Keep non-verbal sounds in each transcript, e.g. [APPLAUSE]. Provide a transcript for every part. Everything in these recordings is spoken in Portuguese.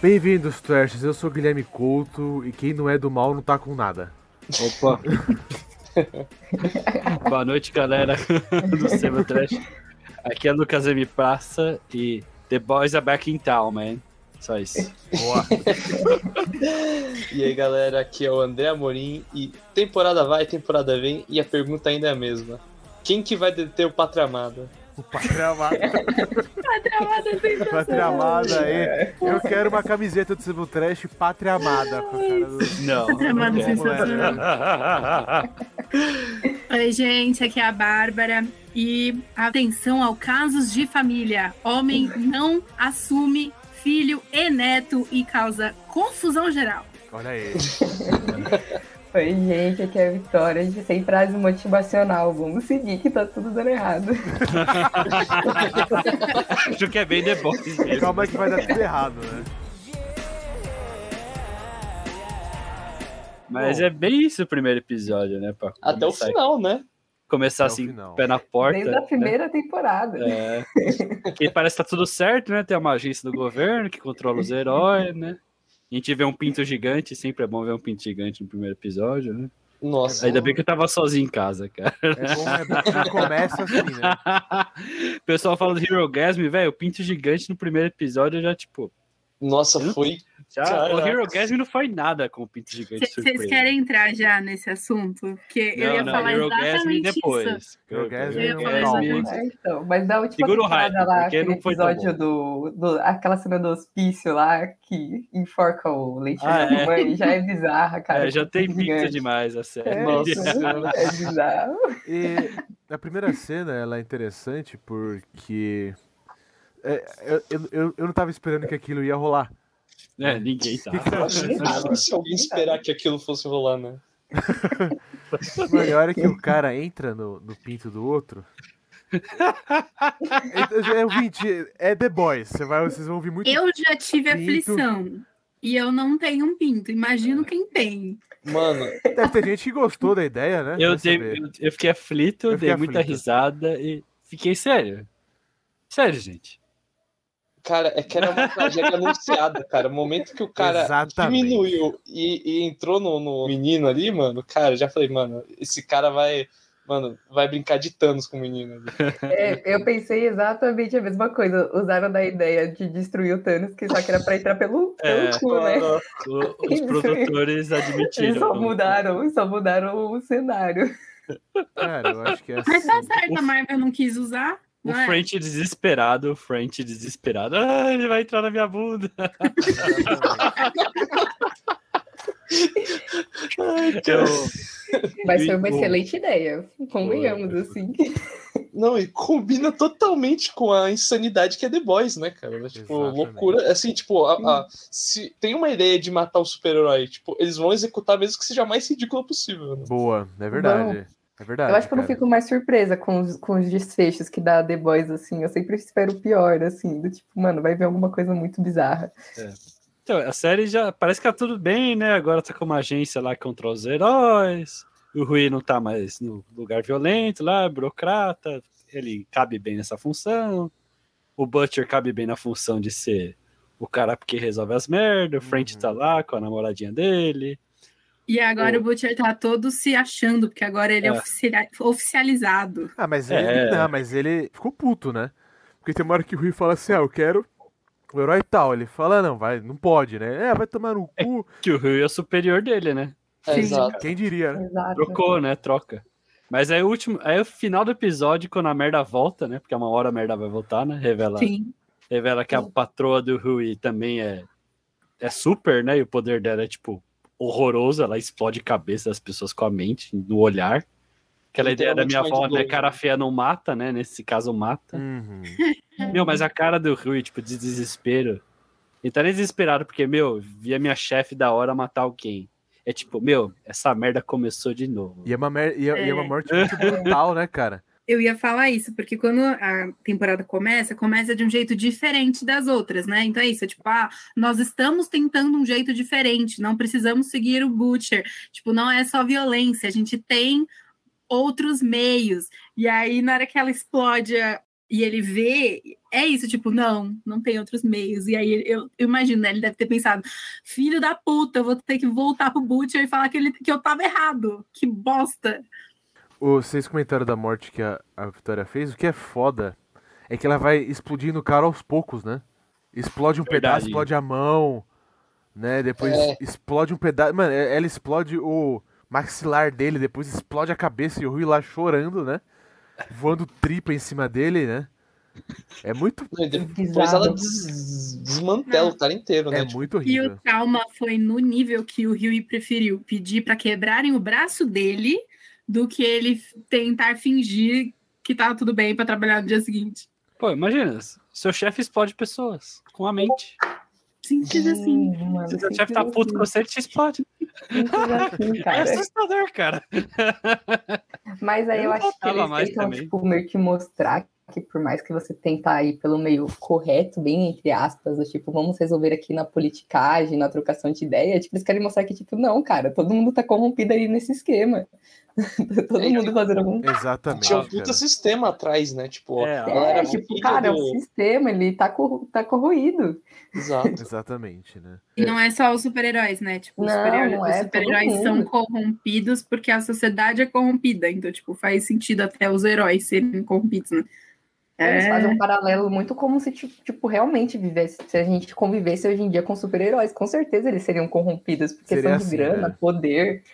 Bem-vindos, Trashers. Eu sou o Guilherme Couto e quem não é do mal não tá com nada. Opa! [LAUGHS] Boa noite, galera [LAUGHS] do Seba Trash. Aqui é Lucas M. Praça e The Boys are back in town, man. Só isso. Boa. E aí, galera, aqui é o André Amorim e temporada vai, temporada vem e a pergunta ainda é a mesma. Quem que vai deter o Pátria Amada? O Pátria Amada. [LAUGHS] Pátria Amada é sensacional. Pátria Amada aí. Eu quero uma camiseta do Sebo Trash Pátria Amada. Com a cara do... Não. Pátria Amada é não sensacional. [LAUGHS] Oi, gente, aqui é a Bárbara. E atenção ao casos de família. Homem não assume filho e neto e causa confusão geral. Olha aí. Oi, gente, aqui é a Vitória. A gente sem frase motivacional. Vamos seguir que tá tudo dando errado. [LAUGHS] Acho que é bem Boys mesmo. Calma que vai dar tudo errado, né? Mas Bom. é bem isso o primeiro episódio, né? Pra Até o final, né? Começar Até assim, pé na porta. Desde a né? primeira temporada. É. [LAUGHS] Que parece que tá tudo certo, né? Tem uma agência do governo que controla os heróis, né? A gente vê um pinto gigante, sempre é bom ver um pinto gigante no primeiro episódio, né? Nossa. Ainda bem que eu tava sozinho em casa, cara. É bom, é bom que começa assim, né? o pessoal fala do Hero Gasm, velho, o pinto gigante no primeiro episódio já, tipo. Nossa, foi. Já, Caraca. o Hero Gasm não foi nada com o pinto gigante Vocês surpresa. querem entrar já nesse assunto? Porque eu Não, ia não, falar Hero Gasm exatamente isso. depois. Hero Gasm Eu ia é falar exatamente É, então, mas da última Segura o temporada hype, lá, aquele não foi episódio do, do. aquela cena do hospício lá que enforca o leite Ah, da é. mãe, já é bizarra, cara. É, já tem pinto demais a série. É, Nossa. é bizarro. E a primeira cena, ela é interessante porque... é, eu, eu, eu, eu não tava esperando que aquilo ia rolar. É, ninguém tá. [LAUGHS] Acha? difícil alguém esperar que aquilo fosse rolar, né? Mano, e a hora que o cara entra no, no pinto do outro. É, é, ouvinte, é The Boys. Você vai, vocês vão ouvir muito. Eu já tive Pinto. aflição. E eu não tenho um pinto. Imagino quem tem. Mano, Deve ter gente que gostou da ideia, né? Eu, dei, eu, eu fiquei aflito, Eu dei fiquei muita aflito. risada e fiquei sério. Sério, gente. Cara, é que era uma tragédia anunciada, cara. O momento que o cara Exatamente. diminuiu e, e entrou no, no menino ali, mano, cara, já falei, mano, esse cara vai. Mano, vai brincar de Thanos com o menino ali. É, eu pensei exatamente a mesma coisa. Usaram da ideia de destruir o Thanos, que só que era pra entrar pelo, pelo É, cu, né? O- os [LAUGHS] produtores Eles admitiram. só mudaram, só mudaram o cenário. Cara, eu acho que é Mas tá assim. certo, a Marvel não quis usar. O não é? French desesperado, o French desesperado. Ah, ele vai entrar na minha bunda. [LAUGHS] Eu, Mas foi uma excelente ideia. Convenhamos, Foi, assim. [LAUGHS] Não, e combina totalmente com a insanidade que é The Boys, né, cara? Tipo, Exatamente. loucura. Assim, tipo, a- a- se tem uma ideia de matar o super-herói, tipo, eles vão executar mesmo que seja a mais ridícula possível, né? Boa, é verdade. É verdade. Eu acho que eu não cara. fico mais surpresa com os, com os desfechos que dá The Boys, assim. Eu sempre espero o pior, assim. Do tipo, mano, vai ver alguma coisa muito bizarra. então, a série já parece que tá tudo bem, né? Agora tá com uma agência lá que controla os heróis. O Rui não tá mais no lugar violento lá, burocrata. Ele cabe bem nessa função. O Butcher cabe bem na função de ser o cara que resolve as merdas. O French Uhum. tá lá com a namoradinha dele. E agora O- o Butcher tá todo se achando, porque agora ele é, É. oficiali- oficializado. Ah, mas É. ele. Não, mas ele ficou puto, né? Porque tem uma hora que o Rui fala assim: ah, eu quero o herói tal. Ele fala, não, vai, não pode, né? É, vai tomar no cu. Que o Rui é superior dele, né? É, Sim. Quem diria, né? Exato. Trocou, né? Troca. Mas aí o último, aí o final do episódio, quando a merda volta, né? Porque uma hora a merda vai voltar, né? Revela, Sim. revela que a patroa do Rui também é, é super, né? E o poder dela é, tipo, horroroso. Ela explode a cabeça das pessoas com a mente, no olhar. Aquela ideia da minha avó, né? Cara feia não mata, né? Nesse caso, mata. Uhum. [LAUGHS] Meu, mas a cara do Rui, tipo, de desespero. Ele tá nem desesperado, porque, meu, vi a minha chefe da hora matar alguém. É tipo, meu, essa merda começou de novo. E é uma, mer... e é, e é uma É. morte muito brutal, né, cara? [LAUGHS] Eu ia falar isso, porque quando a temporada começa, começa de um jeito diferente das outras, né? Então é isso, é tipo, ah, nós estamos tentando um jeito diferente, não precisamos seguir o Butcher. Tipo, não é só violência, a gente tem outros meios. E aí, na hora que ela explode e ele vê, é isso, tipo, não, não tem outros meios. E aí eu, eu imagino, né? Ele deve ter pensado, filho da puta, eu vou ter que voltar pro Butcher e falar que, ele, que eu tava errado. Que bosta. Vocês comentaram da morte que a, a Vitória fez. O que é foda é que ela vai explodindo o cara aos poucos, né? Explode um Verdade. pedaço, explode a mão, né? Depois É. explode um pedaço. Mano, é- ela explode o maxilar dele, depois explode a cabeça e o Rui lá chorando, né? Voando tripa em cima dele, né? É muito, E Depois ela des- desmantela o cara inteiro, né? é Tipo, muito E horrível. o trauma foi no nível que o Rui preferiu pedir pra quebrarem o braço dele do que ele tentar fingir que tava tudo bem pra trabalhar no dia seguinte. Pô, imagina, seu chefe explode pessoas com a mente. Simples assim. Hum, mano, Se seu chefe tá puto assim, com você, ele te explode. assim, [LAUGHS] É assustador, cara. Mas aí Eu eu, acho que eles mais tentam, também. tipo, meio que mostrar que por mais que você tentar ir pelo meio correto, bem entre aspas, do tipo, vamos resolver aqui na politicagem, na trocação de ideia, tipo, eles querem mostrar que, tipo, não, cara, todo mundo tá corrompido aí nesse esquema. [LAUGHS] todo É, mundo fazendo algum. Exatamente. tinha um puta cara. sistema atrás, né? Tipo, É, ela É, era tipo, cara, do- o sistema, ele tá, corro- tá corroído. Exato. Exatamente, né? E não é só os super-heróis, né? Tipo, os Não, super-heróis não é, os super-heróis todo são corrompidos porque a sociedade é corrompida. Então, tipo, faz sentido até os heróis serem corrompidos, né? Eles É. fazem um paralelo muito como se, tipo, realmente vivesse, se a gente convivesse hoje em dia com super-heróis, com certeza eles seriam corrompidos, por Seria questão de assim, grana, né? poder,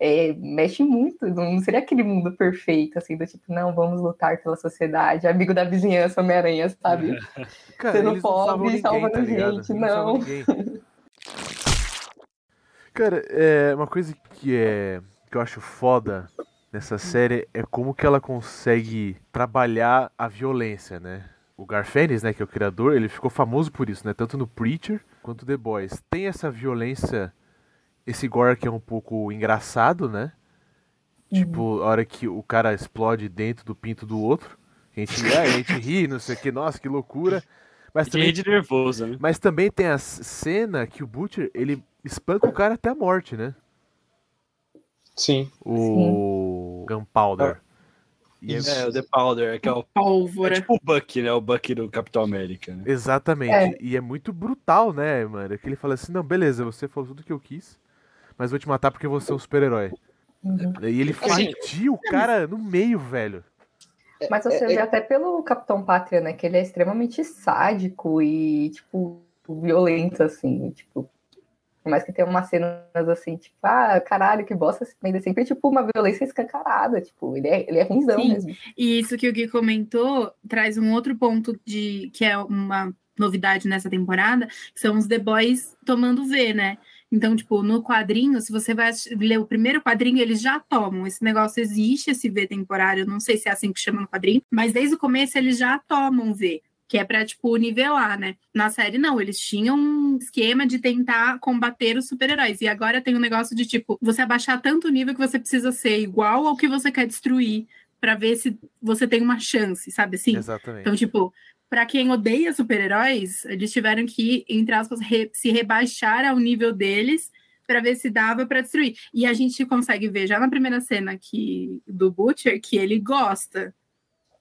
é, mexe muito, não seria aquele mundo perfeito, assim, do tipo, não, vamos lutar pela sociedade, amigo da vizinhança, Homem-Aranha, sabe? [LAUGHS] Cara, Sendo não pobre, salvando tá gente, não. ninguém. [LAUGHS] Cara, é uma coisa que é que eu acho foda nessa série é como que ela consegue trabalhar a violência, né? O Garfênis, né, que é o criador, ele ficou famoso por isso, né? Tanto no Preacher quanto The Boys. Tem essa violência, esse gore que é um pouco engraçado, né? Tipo, a hora que o cara explode dentro do pinto do outro. A gente, a gente ri, não sei o que, nossa, que loucura. Mas De também rir de nervoso, né? mas também tem a cena que o Butcher, ele espanca o cara até a morte, né? Sim. O Gunpowder. E é- Isso. É, o The Powder, que é, o, é Pólvora. tipo o Bucky, né? O Bucky do Capitão América. Né? Exatamente. É. E é muito brutal, né, mano? É que ele fala assim, não, beleza, você falou tudo que eu quis, mas vou te matar porque você é um super-herói. Uhum. E ele Assim, fatia o cara no meio, velho. Mas você É- vê é- até pelo Capitão Pátria, né, que ele é extremamente sádico e, tipo, violento, assim, tipo, por mais que tenha umas cenas assim, tipo, ah, caralho, que bosta, mas é sempre, tipo, uma violência escancarada, tipo, ele é, ele é ruimzão Sim. mesmo. E isso que o Gui comentou traz um outro ponto de que é uma novidade nessa temporada, que são os The Boys tomando V, né? Então, tipo, no quadrinho, se você vai ler o primeiro quadrinho, eles já tomam. Esse negócio existe, esse V temporário, não sei se é assim que chama no quadrinho, mas desde o começo eles já tomam V. Que é pra, tipo, nivelar, né? Na série, não, eles tinham um esquema de tentar combater os super-heróis. E agora tem um negócio de, tipo, você abaixar tanto o nível que você precisa ser igual ao que você quer destruir pra ver se você tem uma chance, sabe assim? Exatamente. Então, tipo, pra quem odeia super-heróis, eles tiveram que, entre aspas, re- se rebaixar ao nível deles pra ver se dava pra destruir. E a gente consegue ver já na primeira cena que, do Butcher que ele gosta,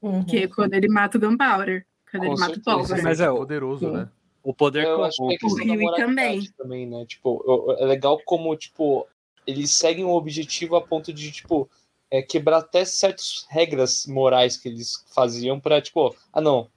Uhum. que é quando ele mata o Gunpowder, quando Com ele mata o certeza. Pólvora. Mas é poderoso, Sim. né? O poder Eu acho que é O Huey moralidade também, né? Tipo, é legal como, tipo, eles seguem um objetivo a ponto de, tipo, é, quebrar até certas regras morais que eles faziam pra, tipo, ah, não,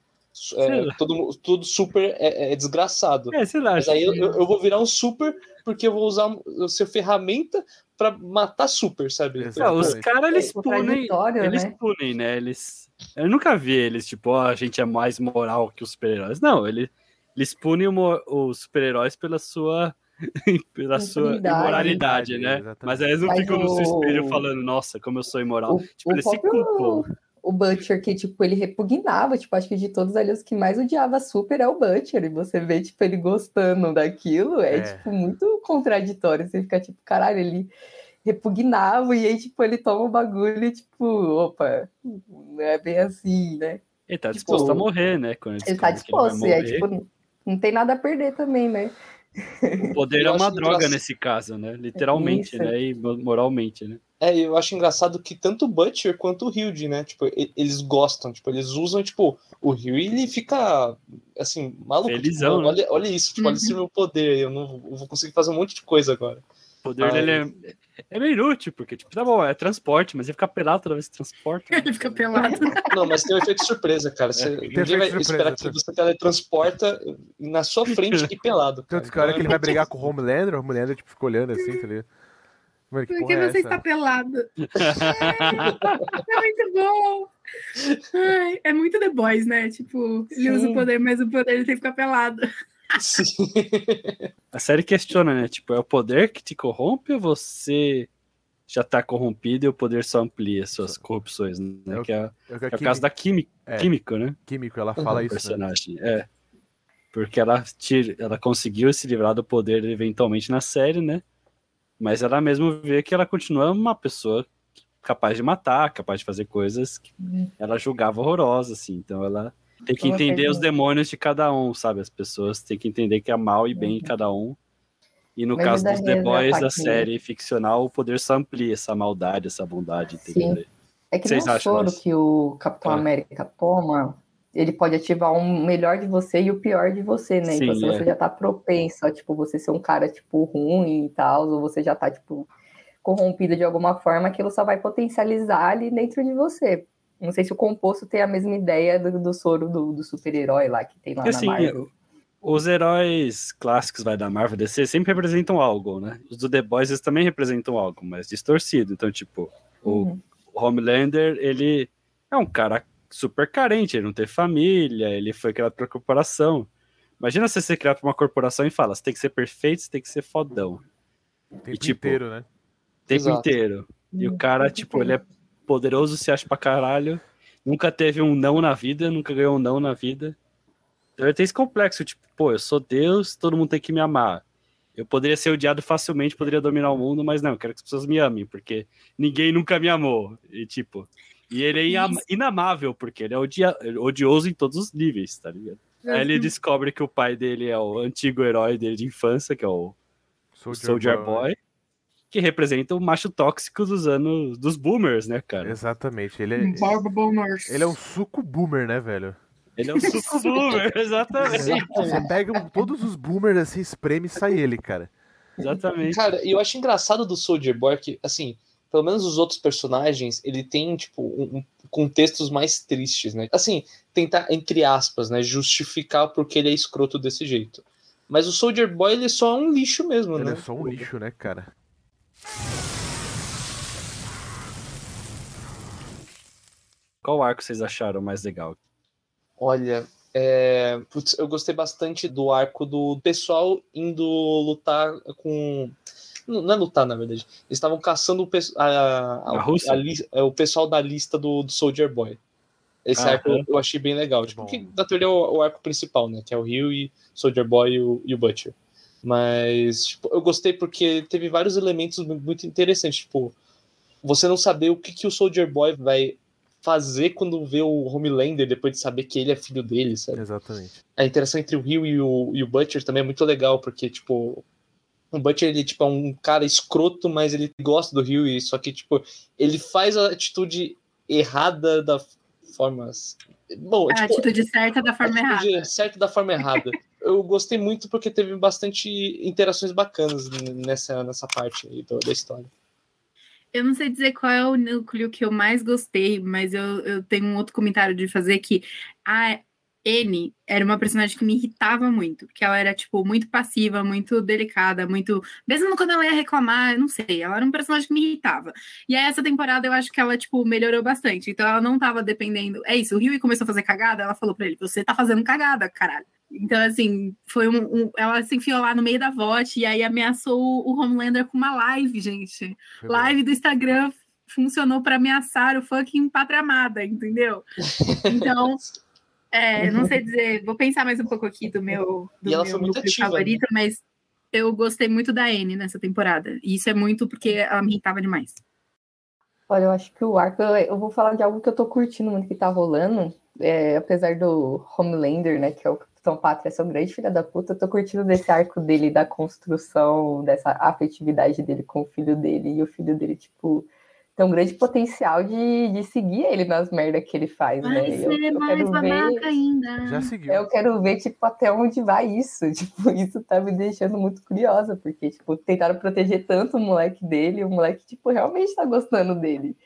é, todo, tudo super é, é desgraçado. É, sei lá. Mas aí eu, eu- eu vou virar um super porque eu vou usar o seu ferramenta pra matar super, sabe? Ah, os Exatamente. caras, eles É punem. Eles né? punem, né? Eles. Eu nunca vi eles, tipo, ó, a gente é mais moral que os super-heróis. Não, ele, eles punem o os super-heróis pela sua. [LAUGHS] pela sua imoralidade, né? Exatamente. Mas aí eles não Mas ficam no seu o- espelho falando, nossa, como eu sou imoral. O, tipo, o eles se próprio- culpam. O Butcher, que, tipo, ele repugnava, tipo, acho que de todos ali, os que mais odiava Super é o Butcher, e você vê, tipo, ele gostando daquilo, é, É. tipo, muito contraditório, você fica, tipo, caralho, ele repugnava, e aí, tipo, ele toma o bagulho e, tipo, opa, não é bem assim, né? Ele tá tipo, disposto a morrer, né? Ele tá disposto, e aí, tipo, não tem nada a perder também, né? O [LAUGHS] poder é uma droga engraçado. nesse caso, né? Literalmente, Isso. né? E mo- moralmente, né? É, eu acho engraçado que tanto o Butcher quanto o Hilde, né? Tipo, eles gostam, tipo, eles usam, tipo, o Rio ele fica, assim, maluco. Felizão, tipo, né? olha, olha isso, tipo, olha esse meu poder, eu não eu vou conseguir fazer um monte de coisa agora. O poder Ah, dele é, é meio inútil, porque, tipo, tá bom, é transporte, mas ele fica pelado toda vez que transporta. né? [LAUGHS] Ele fica pelado. [LAUGHS] Não, mas tem um efeito surpresa, cara. Você, Tem ninguém vai efeito esperar surpresa, que você teletransporta na sua frente e pelado. [LAUGHS] Cara. Tanto que a hora que ele vai brigar com o Homelander, o Homelander tipo, fica olhando assim, tá ligado? Mano, que Por que é você essa? está pelado? É muito bom. Ai, é muito The Boys, né? Tipo, ele usa o Sim. poder, mas o poder ele tem que ficar pelado. Sim. A série questiona, né? Tipo, é o poder que te corrompe ou você já tá corrompido e o poder só amplia suas corrupções, né? É o- que é, É o que é o caso da química, É. químico, né? Químico, ela fala Uhum, isso, né? personagem. É. Porque ela, tira, ela conseguiu se livrar do poder eventualmente na série, né? Mas ela mesmo vê que ela continua uma pessoa capaz de matar, capaz de fazer coisas que ela julgava horrorosas, assim. Então ela tem que entender os demônios de cada um, sabe? As pessoas têm que entender que há mal e bem em cada um. E no Mas caso o dos The Reza Boys, da série ficcional, o poder só amplia essa maldade, essa bondade, entendeu? É que Vocês nem o soro isso? que o Capitão Ah. América toma, ele pode ativar um melhor de você e o pior de você, né? então, Sim, se é. você já tá propenso a, tipo, você ser um cara, tipo, ruim e tal, ou você já tá, tipo, corrompido de alguma forma, aquilo só vai potencializar ali dentro de você. Não sei se o composto tem a mesma ideia do, do soro do, do super-herói lá que tem lá Porque na assim, Marvel. os heróis clássicos vai da Marvel DC sempre representam algo, né? Os do The Boys eles também representam algo, mas distorcido. Então, tipo, o Uhum. o Homelander, ele é um cara super carente, ele não tem família, ele foi criado pra corporação. Imagina você ser criado pra uma corporação e fala, você tem que ser perfeito, você tem que ser fodão. O tempo E, tipo, inteiro, né? O tempo Exato. inteiro. E o Hum, cara, tipo, inteiro. ele é poderoso, se acha pra caralho, nunca teve um não na vida, nunca ganhou um não na vida. Então ele tem esse complexo, tipo, pô, eu sou Deus, todo mundo tem que me amar. Eu poderia ser odiado facilmente, poderia dominar o mundo, mas não, eu quero que as pessoas me amem, porque ninguém nunca me amou. E tipo, e ele é inam- inamável, porque ele é odia- odioso em todos os níveis, tá ligado? Aí ele descobre que o pai dele é o antigo herói dele de infância, que é o Soldier, Boy, que representa o macho tóxico dos anos dos boomers, né, cara? Exatamente. Ele é, ele é um suco boomer, né, velho? Ele é um suco boomer, [LAUGHS] exatamente. Você pega todos os boomers assim, espreme e sai ele, cara. Exatamente. Cara, e eu acho engraçado do Soldier Boy que, assim, pelo menos os outros personagens, ele tem, tipo, um, um- contextos mais tristes, né? Assim, tentar, entre aspas, né, justificar porque ele é escroto desse jeito. Mas o Soldier Boy, ele só é um lixo mesmo, Ele né? é só um lixo, né, cara? Qual arco vocês acharam mais legal? Olha, é, putz, eu gostei bastante do arco do pessoal indo lutar com. Não não é lutar, na verdade. Eles estavam caçando o, pe- a, a- A Rússia? a li- é, o pessoal da lista do, do Soldier Boy. Esse Ah, arco é. eu achei bem legal. Tipo, Bom. que na teoria é o, o arco principal, né? Que é o Rio e Soldier Boy e o, e o Butcher. Mas tipo, eu gostei porque teve vários elementos mu- muito interessantes. Tipo, você não saber o que, que o Soldier Boy vai fazer quando vê o Homelander depois de saber que ele é filho dele, sabe? Exatamente. a interação entre o Rio e o, e o Butcher também é muito legal, porque, tipo, o Butcher, ele, tipo, é um cara escroto, mas ele gosta do Rio, e só que, tipo, ele faz a atitude errada da forma... Bom, A tipo, atitude certa da forma a errada. atitude certa da forma errada. [LAUGHS] Eu gostei muito porque teve bastante interações bacanas nessa, nessa parte da história. Eu não sei dizer qual é o núcleo que eu mais gostei, mas eu, eu tenho um outro comentário de fazer que a N era uma personagem que me irritava muito, porque ela era, tipo, muito passiva, muito delicada, muito. Mesmo quando ela ia reclamar, eu não sei, ela era um personagem que me irritava. E aí, essa temporada eu acho que ela, tipo, melhorou bastante. Então ela não tava dependendo. É isso, o Rio começou a fazer cagada, ela falou pra ele: você tá fazendo cagada, caralho. Então, assim, foi um, um- Ela se enfiou lá no meio da vote e aí ameaçou o Homelander com uma live, gente live do Instagram funcionou para ameaçar o fucking pátria amada, entendeu? [LAUGHS] Então, é, não sei dizer, vou pensar mais um pouco aqui do meu, do E ela meu foi muito núcleo ativa, favorito, mas eu gostei muito da Anne nessa temporada. E isso é muito porque ela me irritava demais. Olha, eu acho que o arco, eu- vou falar de algo que eu tô curtindo muito que tá rolando, é, apesar do Homelander, né, que é o Capitão Pátria é um grande filho da puta. Eu tô curtindo desse arco dele, da construção, dessa afetividade dele com o filho dele. E o filho dele, tipo, tem um grande potencial de, de seguir ele nas merdas que ele faz, Vai né? ser Eu, eu mais quero ver. ainda. Já seguiu. Eu quero ver, tipo, até onde vai isso. [LAUGHS] Tipo, isso tá me deixando muito curiosa, porque, tipo, tentaram proteger tanto o moleque dele, o moleque, tipo, realmente tá gostando dele.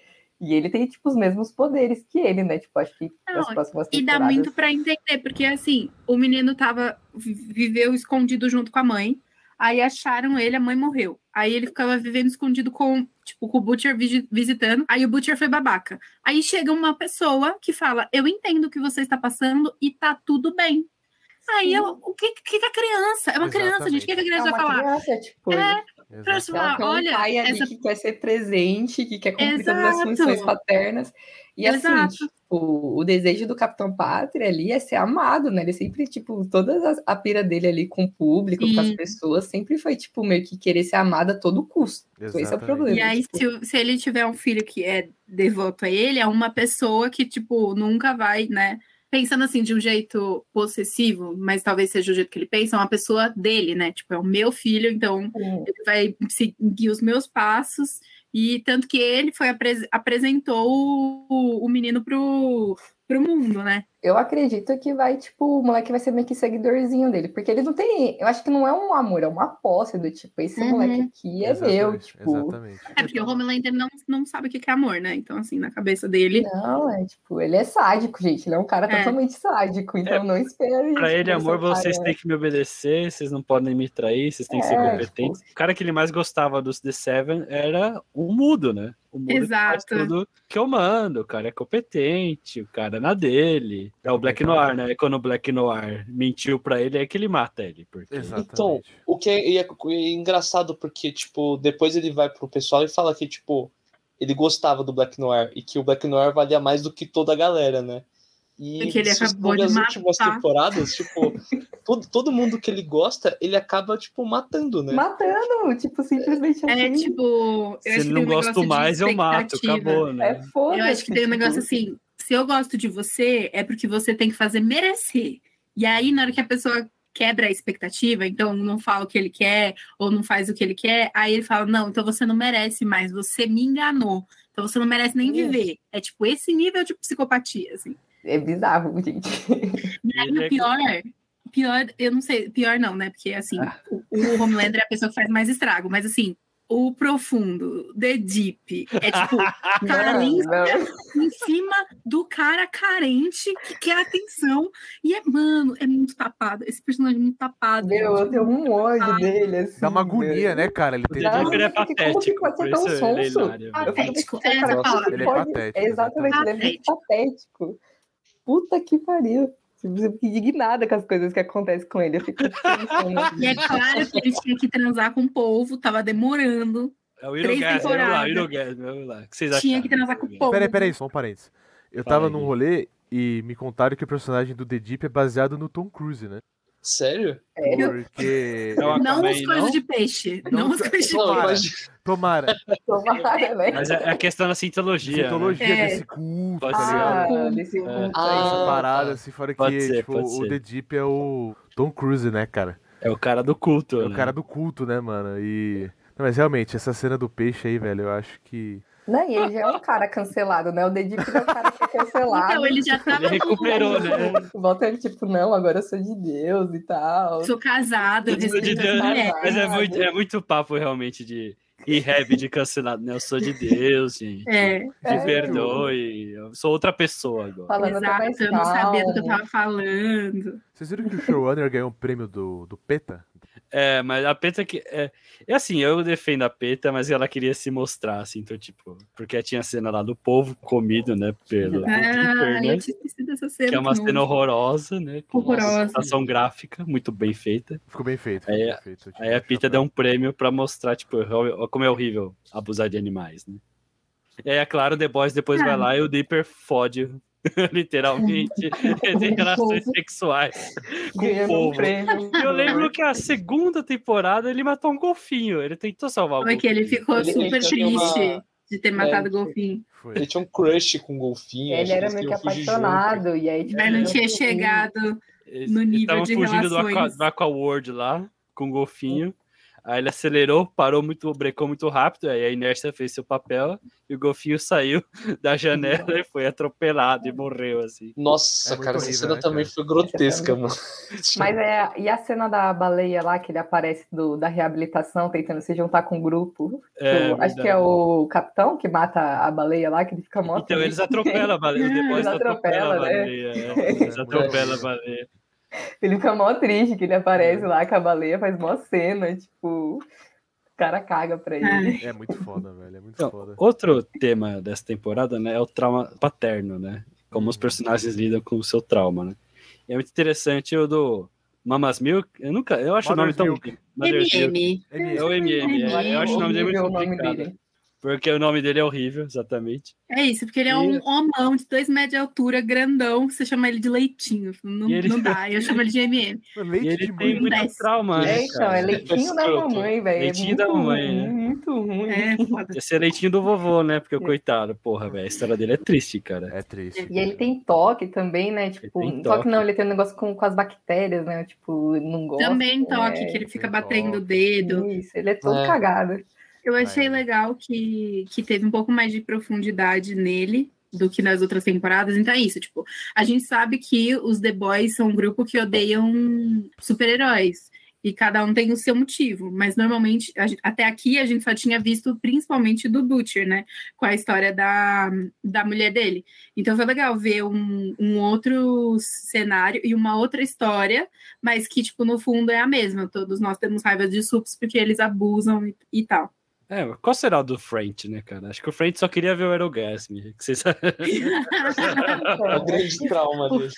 E ele tem, tipo, os mesmos poderes que ele, né? Tipo, acho que Não, nas próximas E dá muito pra entender, porque assim, o menino tava vi- viveu escondido junto com a mãe, aí acharam ele, a mãe morreu. Aí ele ficava vivendo escondido com, tipo, com o Butcher visi- visitando, aí o Butcher foi babaca. Aí chega uma pessoa que fala: "Eu entendo o que você está passando e tá tudo bem". Aí eu, o que, que que a criança? É uma criança, gente, o que, que a É criança uma vai falar? criança, tipo... É, pra Exato. Ela um olha, pai ali essa que quer ser presente, que quer cumprir todas as Exato. funções paternas. E assim, Exato. tipo, o desejo do Capitão Pátria ali é ser amado, né? Ele sempre, tipo, toda a pira dele ali com o público, com as Sim. pessoas, sempre foi, tipo, meio que querer ser amado a todo custo. Esse é o Exatamente. problema. E aí, tipo, se, se ele tiver um filho que é devoto a ele, é uma pessoa que, tipo, nunca vai, né? Pensando assim, de um jeito possessivo, mas talvez seja o jeito que ele pensa, é uma pessoa dele, né? Tipo, é o meu filho, então hum, ele vai seguir os meus passos. E tanto que ele foi apres- apresentou o, o menino pro, pro mundo, né? Eu acredito que vai, tipo, o moleque vai ser meio que seguidorzinho dele, porque ele não tem. Eu acho que não é um amor, é uma posse do tipo, esse Uhum. moleque aqui é meu, Exatamente, tipo. Exatamente. É porque o Homelander não, não sabe o que é amor, né? Então, assim, na cabeça dele. Não, é tipo, ele é sádico, gente. Ele é um cara É. totalmente sádico, então É, não espere. Pra tipo, ele, amor, vocês têm que me obedecer, vocês não podem me trair, vocês têm que ser É, competentes. O cara que ele mais gostava dos The Seven era o mudo, né? O mudo que faz Exato. tudo que eu mando. O cara é competente, o cara é na dele. É o Black Noir, né? Quando o Black Noir mentiu pra ele, é que ele mata ele. Porque... Exatamente. Então, o que é, é- é engraçado porque, tipo, depois ele vai pro pessoal e fala que, tipo, ele gostava do Black Noir e que o Black Noir valia mais do que toda a galera, né? E Porque ele acabou de as últimas matar. temporadas, tipo, [LAUGHS] todo, todo mundo que ele gosta, ele acaba, tipo, matando, né? Matando, tipo, simplesmente É assim. tipo. eu acho Se que ele tem não um gosto mais, eu mato. Acabou, né? É foda. Eu acho que tem um negócio assim: se eu gosto de você, é porque você tem que fazer merecer. E aí, na hora que a pessoa quebra a expectativa, então não fala o que ele quer, ou não faz o que ele quer, aí ele fala: não, então você não merece mais, você me enganou. Então você não merece nem Isso. viver. É tipo esse nível de psicopatia, assim. É bizarro, gente. E aí, Ele é o pior, pior, eu não sei, pior não, né? Porque assim, o, o Homelander é a pessoa que faz mais estrago, mas assim, o profundo, The Deep, é tipo, carência [LAUGHS] Não, em cima do cara carente que quer atenção. E é, mano, é muito tapado. Esse personagem é muito tapado. Meu, eu tenho um ódio dele, assim. Dá uma agonia, né, cara? Ele tem. Dá Ele é porque como que patético, pode ser tão é sonso? Patético, é cara, essa palavra. que Ele é patético, Exatamente, ele é muito patético. Puta que pariu. Eu fico indignada com as coisas que acontecem com ele. Eu fico pensando. [LAUGHS] E é claro que ele tinha que transar com o povo, tava demorando. É o Irogasmo, vamos lá. Irogasmo, vamos lá. O que vocês Tinha que transar com o povo. Peraí, peraí, só um parênteses. Eu Fala tava aí. num rolê e me contaram que o personagem do The Deep é baseado no Tom Cruise, né? Sério? Porque. É Não Aquaman, os coisas não? de peixe. Não, Não, os coisas de Não, Tomara. Tomara, né? Mas é é a questão da sintologia. né? mitologia É. desse culto, Pode tá ser. ligado? Ah, desse culto. Ah, Essa parada, assim, fora que, ser, tipo, o ser. The Deep é o Tom Cruise, né, cara? É o cara do culto, É o né? cara do culto, né, mano? E. Não, mas realmente, essa cena do peixe aí, velho, eu acho que. Não, e ele já é um cara cancelado, né? O Dedip é um cara que é cancelado. Então, ele já tava. Ele recuperou, né? Volta ele, tipo, não, agora eu sou de Deus e tal. Sou casado, eu sou de Deus, mulheres. Mas é muito, é muito papo realmente de e-rap de cancelado, né? Eu sou de Deus, gente. É, Me É. perdoe, eu sou outra pessoa agora. Falando exato, eu não sabia do que eu tava falando. Vocês viram que o showrunner ganhou um prêmio do, do PETA? É, mas a Peta que. É, é assim, eu defendo a Peta, mas ela queria se mostrar, assim, então, tipo, porque tinha a cena lá do povo comido, né? Pelo Ah, Twitter, né? eu tinha esquecido dessa cena. Que é uma não. cena horrorosa, né? Horrorosa. sensação gráfica, muito bem feita. Ficou bem feito. Aí- bem feito. Aí a chapéu. deu um prêmio pra mostrar, tipo, ó, como é horrível abusar de animais, né? E aí, é claro, o The Boys depois Ah. vai lá e o Dipper fode, [LAUGHS] literalmente, [LAUGHS] tem relações sexuais com o um povo. prêmio. Eu lembro que a segunda temporada ele matou um golfinho. Ele tentou salvar o Como é que ele ficou Ele- super tem uma- triste. de ter matado o golfinho. Foi. Ele tinha um crush com o golfinho. Ele era eles meio que apaixonado, e aí, tipo, Mas não tinha golfinho. chegado Eles no nível de fugindo do, aqua, relações. do Aquaworld lá, com o golfinho. Aí ele acelerou, parou muito, brecou muito rápido, aí a inércia fez seu papel e o golfinho saiu [LAUGHS] da janela e foi atropelado e morreu, assim. Nossa, É cara, essa horrível, cena né, também cara? foi grotesca, mano. [LAUGHS] Mas é, e a cena da baleia lá, que ele aparece do, da reabilitação, tentando se juntar com o grupo? É, O- acho que é o capitão que mata a baleia lá, que ele fica morto. Então eles atropelam a baleia, [LAUGHS] os Eles depois atropelam a atropelam, né? baleia. é. Eles atropelam a baleia. [LAUGHS] Ele fica mó triste que ele aparece lá com a baleia, faz mó cena, tipo, o cara caga pra ele. Ai, É muito foda, velho. É muito Então, foda. outro tema dessa temporada, né, é o trauma paterno, né? Como os personagens lidam com o seu trauma, né? E é muito interessante o do Mamas Milk. Eu nunca, eu acho o nome Mother's tão. Mother's. MM. É o MM, é, eu acho o nome dele muito complicado. Porque o nome dele é horrível, exatamente. É isso, porque ele é um homão de dois metros de altura, grandão, você chama ele de leitinho. Não, E ele- não [LAUGHS] dá, eu chamo ele de MM. E Leite ele de tem muito trauma, né, É, então, é leitinho da mamãe, velho. É Leitinho muito da mamãe, ruim, né? Muito ruim. É foda. Esse é leitinho do vovô, né? Porque o coitado, porra, velho, a história dele é triste, cara. É triste. E ele tem toque também, né? Tipo, toque. toque. não, ele tem um negócio com, com as bactérias, né? Tipo, não gosta. Também toque, é, que ele fica batendo o dedo. Isso, ele é todo É. cagado. Eu achei legal que, que teve um pouco mais de profundidade nele do que nas outras temporadas. Então é isso, tipo, a gente sabe que os The Boys são um grupo que odeiam super-heróis. E cada um tem o seu motivo. Mas normalmente, gente- até aqui, a gente só tinha visto principalmente do Butcher, né? Com a história da, da mulher dele. Então foi legal ver um, um outro cenário e uma outra história, mas que, tipo, no fundo é a mesma. Todos nós temos raiva de sups porque eles abusam e, e tal. É, qual será o do French, né, cara? Acho que o French só queria ver o Aerogasm. Que vocês... [LAUGHS] É o grande trauma dele.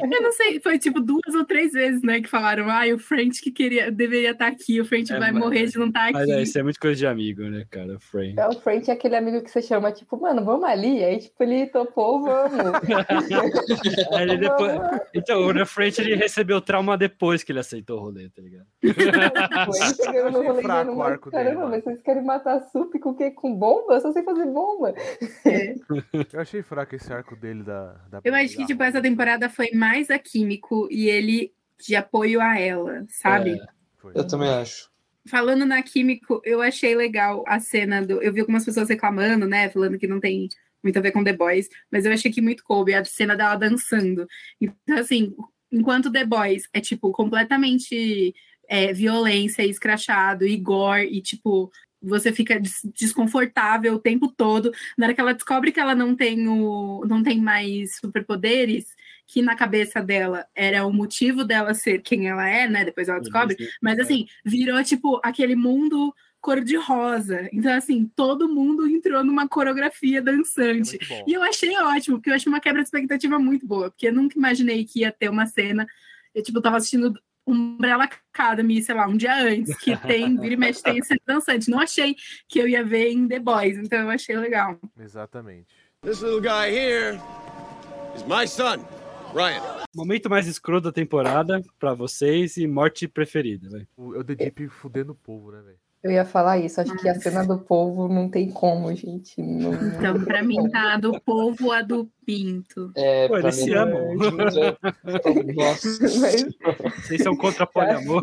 Eu não sei, foi tipo duas ou três vezes, né, que falaram, ah, o French que queria, deveria estar aqui, o French É, vai mas- morrer de não estar Mas é, aqui. isso é muito coisa de amigo, né, cara? O French. É, o French é aquele amigo que você chama, tipo, mano, vamos ali. Aí, tipo, ele topou, vamos. [LAUGHS] Aí ele depois... Então, o French ele recebeu trauma depois que ele aceitou o rolê, tá ligado? Tipo, ele chegando no rolê fraco dizendo, o mas, arco dele, caramba, mas vocês querem matar Sup com o quê? Com bomba? Eu só sei fazer bomba. [LAUGHS] Eu achei fraco esse arco dele da. da Eu acho que, da tipo, essa temporada foi mais a Químico e ele de apoio a ela, sabe? É. Eu também acho. Falando na Químico, eu achei legal a cena do. Eu vi algumas pessoas reclamando, né? Falando que não tem muito a ver com The Boys, mas eu achei que muito coube a cena dela dançando. Então, assim, enquanto The Boys é, tipo, completamente é, violência, escrachado, e gore, e, tipo, você fica des- desconfortável o tempo todo. Na hora que ela descobre que ela não tem, o, não tem mais superpoderes, que na cabeça dela era o motivo dela ser quem ela é, né? Depois ela descobre. Mas assim, virou tipo aquele mundo cor-de-rosa. Então, assim, todo mundo entrou numa coreografia É dançante. bom. E eu achei ótimo, porque eu achei uma quebra de expectativa muito boa, porque eu nunca imaginei que ia ter uma cena. Eu, tipo, tava assistindo Umbrella Academy, sei lá, um dia antes, que [LAUGHS] tem, vira e mexe, tem cena dançante. Não achei que eu ia ver em The Boys, então eu achei legal. Exatamente. This little guy here is my son, Ryan. Momento mais escroto da temporada pra vocês e morte preferida, velho. O, é o The Deep fudendo o povo, né, velho? Eu ia falar isso, acho que a cena do povo não tem como, gente. Não, não Então, como. mim, tá a do povo a do Pinto. É, Pô, eles mim, se é- amam. Mas, [LAUGHS] Vocês são contra [LAUGHS] poliamor?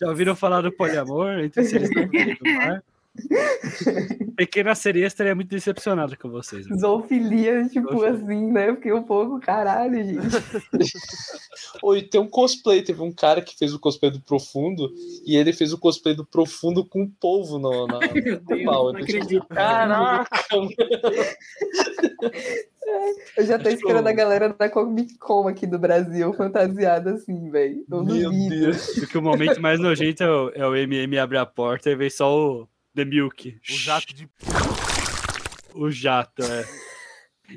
Já ouviram falar do poliamor entre seres do mar? [LAUGHS] Pequena sereia estaria muito decepcionada com vocês. né? zoofilia, tipo assim, né? Porque o povo, caralho, gente. [LAUGHS] Oi, tem um cosplay, teve um cara que fez o cosplay do Profundo e ele fez o cosplay do Profundo com um polvo no, na, [LAUGHS] Meu no Deus, pau. não Eu, acredito. Caraca. Eu já tô esperando a galera da Comic Con aqui do Brasil, fantasiada assim, velho. Eu Meu duvido. Deus. Porque o momento mais nojento é o, é o MM abre a porta e vem só o The Milk. O jato de. O jato, é.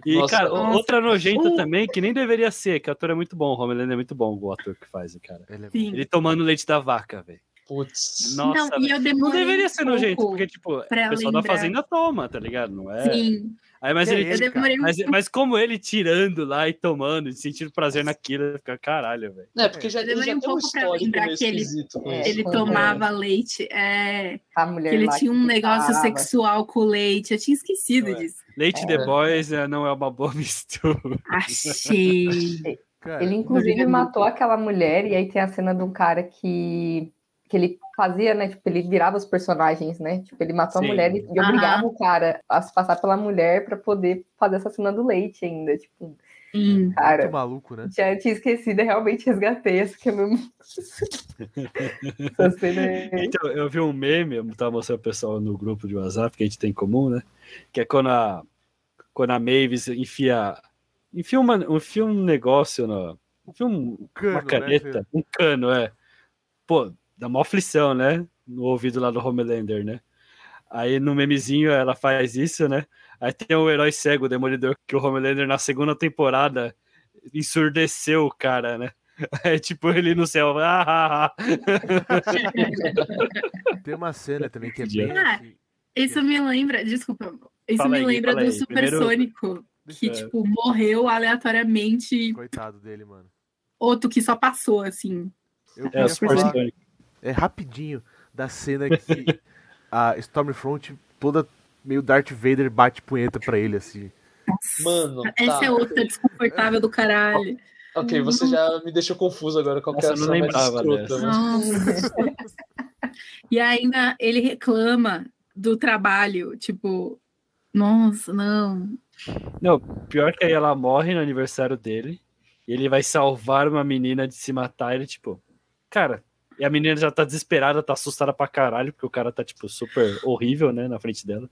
E, Nossa, cara, nossa. outra nojenta Uh. também, que nem deveria ser, que o ator é muito bom, o Homelander é muito bom, o ator que faz, cara. Ele é. Ele tomando leite da vaca, velho. Putz. Nossa, não, e eu não deveria ser nojento, porque, tipo, o pessoal da lembrar. fazenda toma, tá ligado? Não é? Sim, Aí, mas, É ele, cara. um mas, mas como ele tirando lá e tomando, e sentindo prazer naquilo, fica caralho, velho. É, porque já, Eu ele demorei já um um pouco pra lembrar que ele- É, ele foi tomava leite. É, A mulher que ele tinha um negócio sexual com leite. Eu tinha esquecido É. disso. Leite É. The Boys é, não é uma boa mistura. Achei. Cara, Ele, inclusive, matou aquela mulher, e aí tem a cena de um cara que, que ele fazia, né? Tipo, ele virava os personagens, né? Tipo, ele matou Sim. a mulher e, e obrigava o cara a se passar pela mulher pra poder fazer essa cena do leite ainda. Tipo, Sim. cara, muito maluco, né? já tinha esquecido, eu realmente resgatei essa que é meu. [LAUGHS] essa cena é... Então, eu vi um meme, eu tava mostrando o pessoal no grupo de WhatsApp que a gente tem em comum, né? Que é quando a, quando a Mavis enfia, enfia, uma, enfia um negócio, no, enfia um, Cano, uma né, caneta, Fê? um cano, é. Pô, dá uma aflição, né? No ouvido lá do Homelander, né? Aí no memezinho ela faz isso, né? Aí tem o herói cego, o Demolidor, que o Homelander na segunda temporada ensurdeceu o cara, né? [LAUGHS] É tipo ele no céu. Ah, ah, ah. [LAUGHS] Tem uma cena também que é bem Ah, assim. Isso me lembra, desculpa, isso Fala me aí, lembra do aí. Primeiro- Supersônico, que, É. tipo, morreu aleatoriamente, Coitado dele, mano. outro que só passou, assim. Eu É, o Super falar Sonic. É, rapidinho da cena que a Stormfront toda meio Darth Vader bate punheta pra ele, assim. Mano, Essa tá. é outra desconfortável do caralho. Ok, você já me deixou confuso agora. Qual que é não lembrava escrota? Nossa. e ainda ele reclama do trabalho, tipo, nossa, não. Não, pior que aí ela morre no aniversário dele. E ele vai salvar uma menina de se matar. Ele, tipo, cara, e a menina já tá desesperada, tá assustada pra caralho, porque o cara tá, tipo, super horrível, né, na frente dela.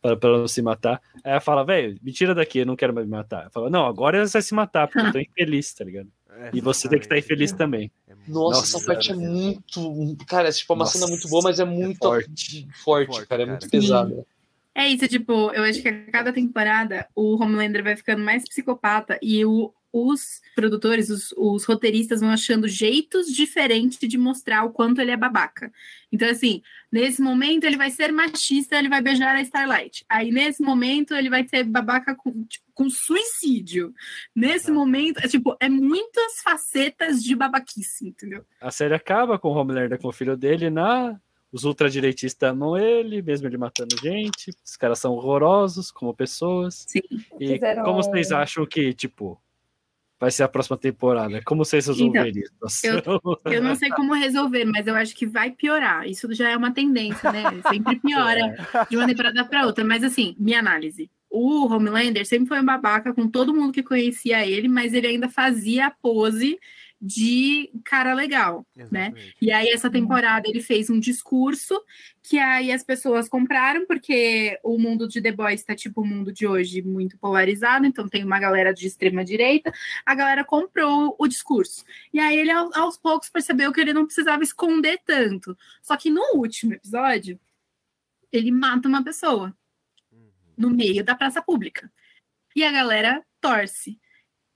Pra, pra ela não se matar. Aí ela fala, velho, me tira daqui, eu não quero mais me matar. Ela fala, não, agora você vai se matar, porque eu tô infeliz, tá ligado? E você tem que estar infeliz também. É Nossa, Nossa, essa parte é muito. Cara, é tipo uma Nossa, cena muito boa, mas é muito forte. forte, Forte, cara. É cara. muito pesada. É isso, tipo, eu acho que a cada temporada o Homelander vai ficando mais psicopata e o- os produtores, os, os roteiristas vão achando jeitos diferentes de mostrar o quanto ele é babaca. Então, assim, nesse momento ele vai ser machista, ele vai beijar a Starlight. Aí, nesse momento, ele vai ser babaca com, tipo, com suicídio. Nesse Exato. momento, é, tipo, é muitas facetas de babaquice, entendeu? A série acaba com o Homelander com o filho dele na. Os ultradireitistas amam ele, mesmo ele matando gente. Os caras são horrorosos como pessoas. Sim. E Fizeram- como vocês acham que, tipo, vai ser a próxima temporada? Como vocês resolveriam a situação? Eu não sei como resolver, mas eu acho que vai piorar. Isso já é uma tendência, né? Sempre piora [LAUGHS] de uma temporada para outra. Mas assim, minha análise. O Homelander sempre foi um babaca com todo mundo que conhecia ele, mas ele ainda fazia a pose de cara legal. né? Exatamente. E aí, essa temporada, ele fez um discurso que aí as pessoas compraram, porque o mundo de The Boys está tipo o mundo de hoje, muito polarizado, então tem uma galera de extrema-direita, a galera comprou o discurso. E aí ele, ao- aos poucos, percebeu que ele não precisava esconder tanto. Só que no último episódio, ele mata uma pessoa Uhum. no meio da praça pública. E a galera torce.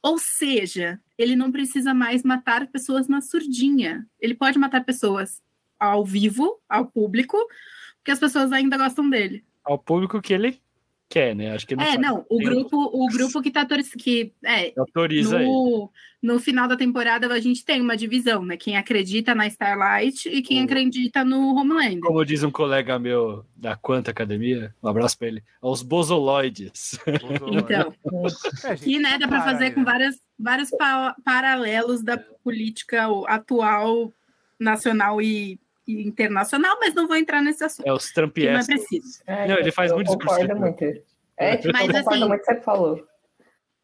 Ou seja, ele não precisa mais matar pessoas na surdinha. Ele pode matar pessoas ao vivo, ao público, porque as pessoas ainda gostam dele. Ao público que ele quer, né? Acho que ele é, não, o grupo, o grupo que tá torcendo, que é, Autoriza ele. no, no final da temporada a gente tem uma divisão, né? Quem acredita na Starlight e quem O- acredita no Homelander. Como diz um colega meu da Quanta Academia, um abraço pra ele, aos bozoloides. Então, [LAUGHS] É, que né, dá para fazer com várias, vários pa- paralelos da política atual, nacional e internacional, mas não vou entrar nesse assunto. É os Que não é Trumpiestos. preciso. É, Não, ele faz muito discurso muito. É, tipo, Mas, eu concordo assim, muito com o que você falou.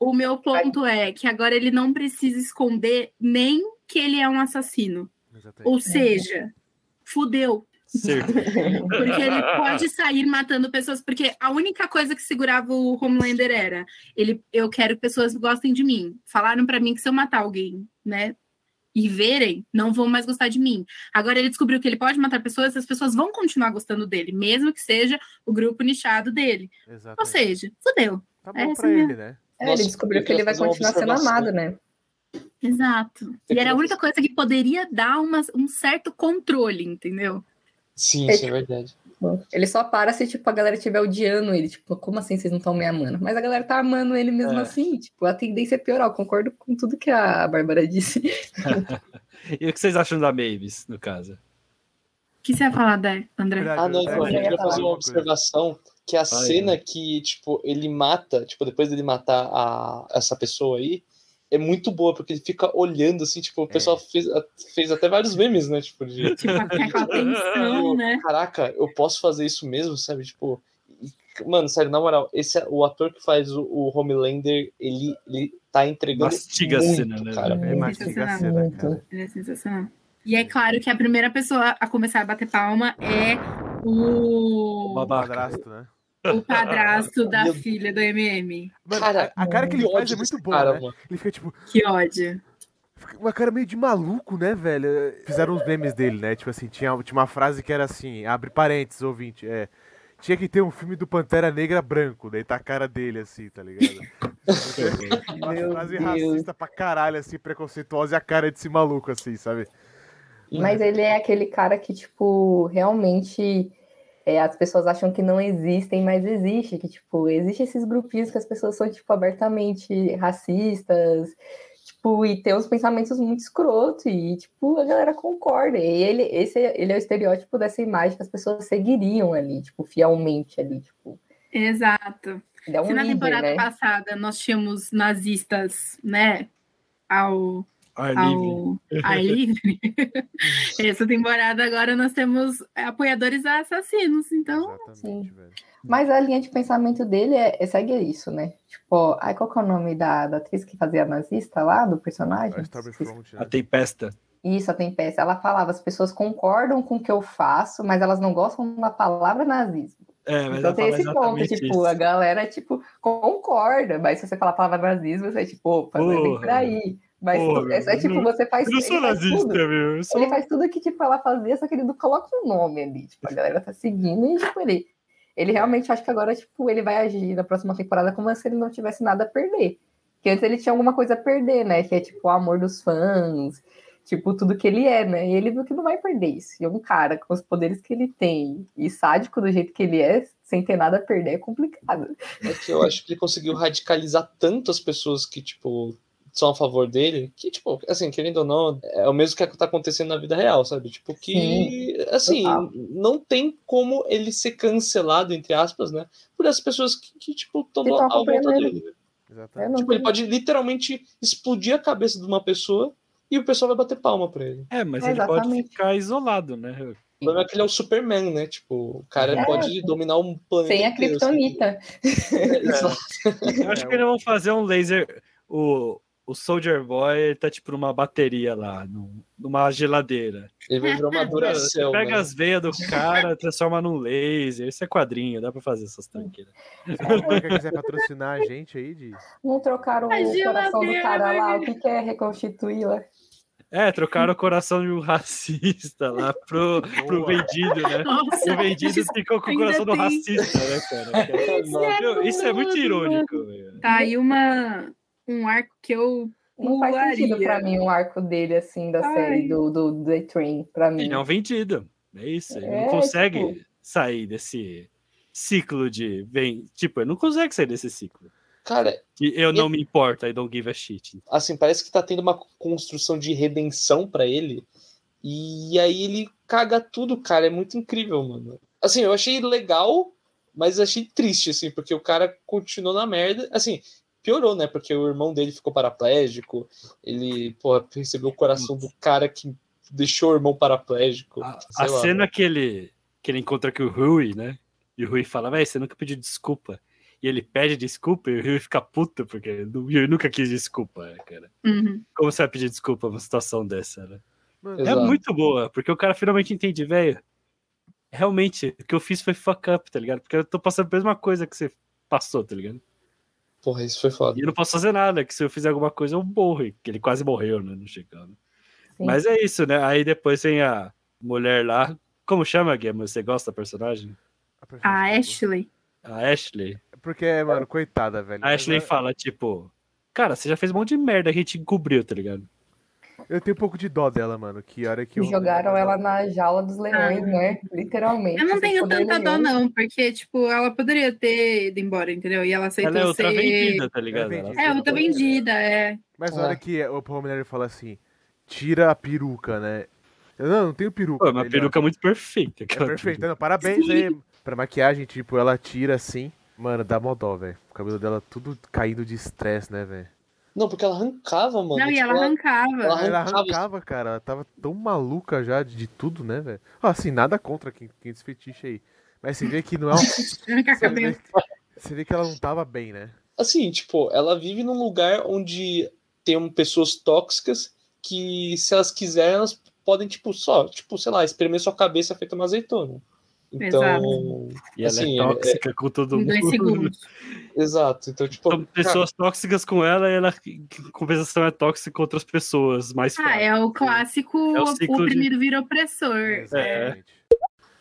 O meu ponto é que agora ele não precisa esconder nem que ele é um assassino. Exatamente. Ou seja, fudeu. Certo. [LAUGHS] Porque ele pode sair matando pessoas, porque a única coisa que segurava o Homelander era ele, eu quero que pessoas gostem de mim. Falaram pra mim que se eu matar alguém, né, e verem, não vão mais gostar de mim. Agora ele descobriu que ele pode matar pessoas, as pessoas vão continuar gostando dele, mesmo que seja o grupo nichado dele. Ou Exatamente. seja, fudeu. Tá é bom essa pra minha- ele, né? É, Nossa, ele descobriu que ele vai continuar sendo amado, né? Exato. E era a única coisa que poderia dar uma, um certo controle, entendeu? Sim, isso é verdade. Ele só para se, tipo, a galera estiver odiando ele. Tipo, como assim vocês não estão me amando? Mas a galera tá amando ele mesmo É. assim. Tipo, a tendência é piorar. Eu concordo com tudo que a Bárbara disse. [LAUGHS] E o que vocês acham da Mavis, no caso? O que você ia falar, Dé, André? Ah, não, eu- então, eu eu ia queria falar fazer uma observação que a cena vai. que, tipo, ele mata, tipo, depois dele matar a, essa pessoa aí, é muito boa, porque ele fica olhando, assim, tipo, o pessoal fez, fez até vários memes, né, tipo, de, Tipo, aquela [LAUGHS] tensão, né? caraca, eu posso fazer isso mesmo, sabe, tipo, mano, sério, na moral, esse, é- o ator que faz o, o Homelander, ele, ele tá entregando Mastiga a muito, cena, né? cara. É mastiga a cena, cara. Ele é sensacional. E é claro que a primeira pessoa a começar a bater palma é o, Babaca. Padrasto, né? O [LAUGHS] padrasto da Meu- filha do MM. Mano, Cara, a, a cara que ele faz é muito boa, cara, né? mano. Ele fica tipo, Que ódio. fica uma cara meio de maluco, né, velho? Fizeram uns memes dele, né? Tipo assim, tinha, tinha uma frase que era assim, abre parênteses, ouvinte, é. Tinha que ter um filme do Pantera Negra branco, daí tá a cara dele assim, tá ligado? [LAUGHS] Uma Meu frase Deus. racista pra caralho, assim, preconceituosa e a cara desse maluco, assim, sabe? Mas ele é aquele cara que, tipo, realmente é, as pessoas acham que não existem, mas existe. Que, tipo, existe esses grupinhos que as pessoas são, tipo, abertamente racistas, tipo, e tem uns pensamentos muito escroto, e, tipo, a galera concorda. E ele, esse, ele é o estereótipo dessa imagem que as pessoas seguiriam ali, tipo, fielmente ali, tipo. Exato. É um Se na líder, temporada né? passada nós tínhamos nazistas, né, ao, Ar livre. ao ar [LAUGHS] livre, essa temporada agora nós temos apoiadores a assassinos, então velho. Mas a linha de pensamento dele é, é segue isso, né? Tipo, ai, qual que é o nome da, da atriz que fazia a nazista lá, do personagem? A Stormfront, A né? Tempesta. Isso, a Tempesta. Ela falava, as pessoas concordam com o que eu faço, mas elas não gostam da palavra nazismo. É, mas então tem esse ponto, tipo, isso. a galera, tipo, concorda, mas se você falar a palavra nazismo, você é tipo, opa, não é bem por aí. Mas Porra, é, é tipo, eu você faz, Eu não ele sou faz nazista, tudo. meu. Eu sou... Ele faz tudo que, tipo, ela fazia, só que ele não coloca um nome ali. Tipo, a galera tá seguindo e, tipo, ele, ele realmente acha que agora, tipo, ele vai agir na próxima temporada como se ele não tivesse nada a perder. Porque antes ele tinha alguma coisa a perder, né? Que é, tipo, o amor dos fãs, tipo, tudo que ele é, né? E ele viu que não vai perder isso. E um cara com os poderes que ele tem e sádico do jeito que ele é, sem ter nada a perder, é complicado. É que eu acho que ele conseguiu radicalizar tanto as pessoas que, tipo, são a favor dele, que, tipo, assim, querendo ou não, é o mesmo que tá acontecendo na vida real, sabe? Tipo, que, assim, total. não tem como ele ser cancelado, entre aspas, né? Por essas pessoas que, que tipo, estão tão à volta dele. Exatamente. Tipo, ele pode literalmente explodir a cabeça de uma pessoa e o pessoal vai bater palma pra ele. É, mas É, ele pode ficar isolado, né? O problema é que ele é o Superman, né? Tipo, o cara É. pode dominar um planeta. Sem a inteiro, assim. Kryptonita. [LAUGHS] Exato. Eu acho que eles vão fazer um laser. O, o Soldier Boy tá tipo numa bateria lá, num- numa geladeira. Ele vai virar uma [LAUGHS] Você Duracell. pega né? as veias do cara, transforma num laser. Isso é quadrinho, dá pra fazer essas tranqueiras. Se a marca quiser patrocinar a gente aí, de... Não trocaram A o coração do cara lá. vai O que, que é reconstituí-la? É, trocaram o coração de um racista lá pro, pro vendido, né? Nossa, O vendido ficou com o coração do tem. racista, né, cara? [LAUGHS] Isso é Meu, Isso é muito muito irônico, velho. Tá aí uma, um arco que eu Não faz sentido pularia. pra mim um arco dele, assim, da Ai. série do, do The Train, pra mim. Ele é um vendido. É isso. Ele É, não consegue tipo- sair desse ciclo de. Vem, tipo, ele não consegue sair desse ciclo. Cara, Que eu E- não me importo, I don't give a shit. assim, parece que tá tendo uma construção de redenção pra ele. E aí ele caga tudo, cara. É muito incrível, mano. Assim, eu achei legal, mas achei triste, assim, porque o cara continuou na merda. Assim, piorou, né? Porque o irmão dele ficou paraplégico. Ele, porra, recebeu o coração do cara que deixou o irmão paraplégico. A, a lá. cena que ele, que ele encontra com o Rui, né? E o Rui fala, véi, você nunca pediu desculpa. E ele pede desculpa e o Rui fica puto, porque Rui nunca quis desculpa, né, cara. Uhum. Como você vai pedir desculpa numa situação dessa, né? Mano, É Exato. muito boa, porque o cara finalmente entende, velho. Realmente, o que eu fiz foi fuck up, tá ligado? Porque eu tô passando pela mesma coisa que você passou, tá ligado? Porra, isso foi foda. E eu não posso fazer nada, que se eu fizer alguma coisa eu morro. Que ele quase morreu, né? Não chegando. Sim. Mas é isso, né? Aí depois vem a mulher lá. Como chama, Guilherme? Você gosta da personagem? personagem A Ashley. A Ashley. Porque, mano, coitada, velho. A Ashley fala, tipo, cara, você já fez um monte de merda que a gente encobriu, tá ligado? Eu tenho um pouco de dó dela, mano. Que hora que eu. Jogaram ela na jaula dos leões, né? Literalmente. Eu não tenho tanta dó, não, porque, tipo, ela poderia ter ido embora, entendeu? E ela aceitou Ela é outra ser. vendida, tá ligado? É Ela-. É, outra vendida, é. Mas na É. hora que o Paul Mulher fala assim, tira a peruca, né? Eu, não, não tenho peruca. Pô, uma peruca muito perfeita. É peruca. Não, parabéns aí. Pra maquiagem, tipo, ela tira assim. Mano, dá mó dó, velho. O cabelo dela tudo caindo de estresse, né, velho? Não, porque ela arrancava, mano. Não, e tipo, ela arrancava. ela- Ela arrancava- arrancava, cara. Ela tava tão maluca já de, de tudo, né, velho? Assim, nada contra quem, quem esse fetiche aí. Mas você vê que não é um. [LAUGHS] Você vê, você vê que ela não tava bem, né? Assim, tipo, ela vive num lugar onde tem pessoas tóxicas que, se elas quiserem, elas podem, tipo, só, tipo, sei lá, espremer sua cabeça feita uma azeitona. Então, E ela assim, é é- tóxica com todo Em mundo. dois segundos. [LAUGHS] exato. Então, tipo, São pessoas tóxicas com ela e ela, em compensação, é tóxica com outras pessoas mais Ah, é o clássico É o o ciclo de- oprimido vira opressor. Exatamente.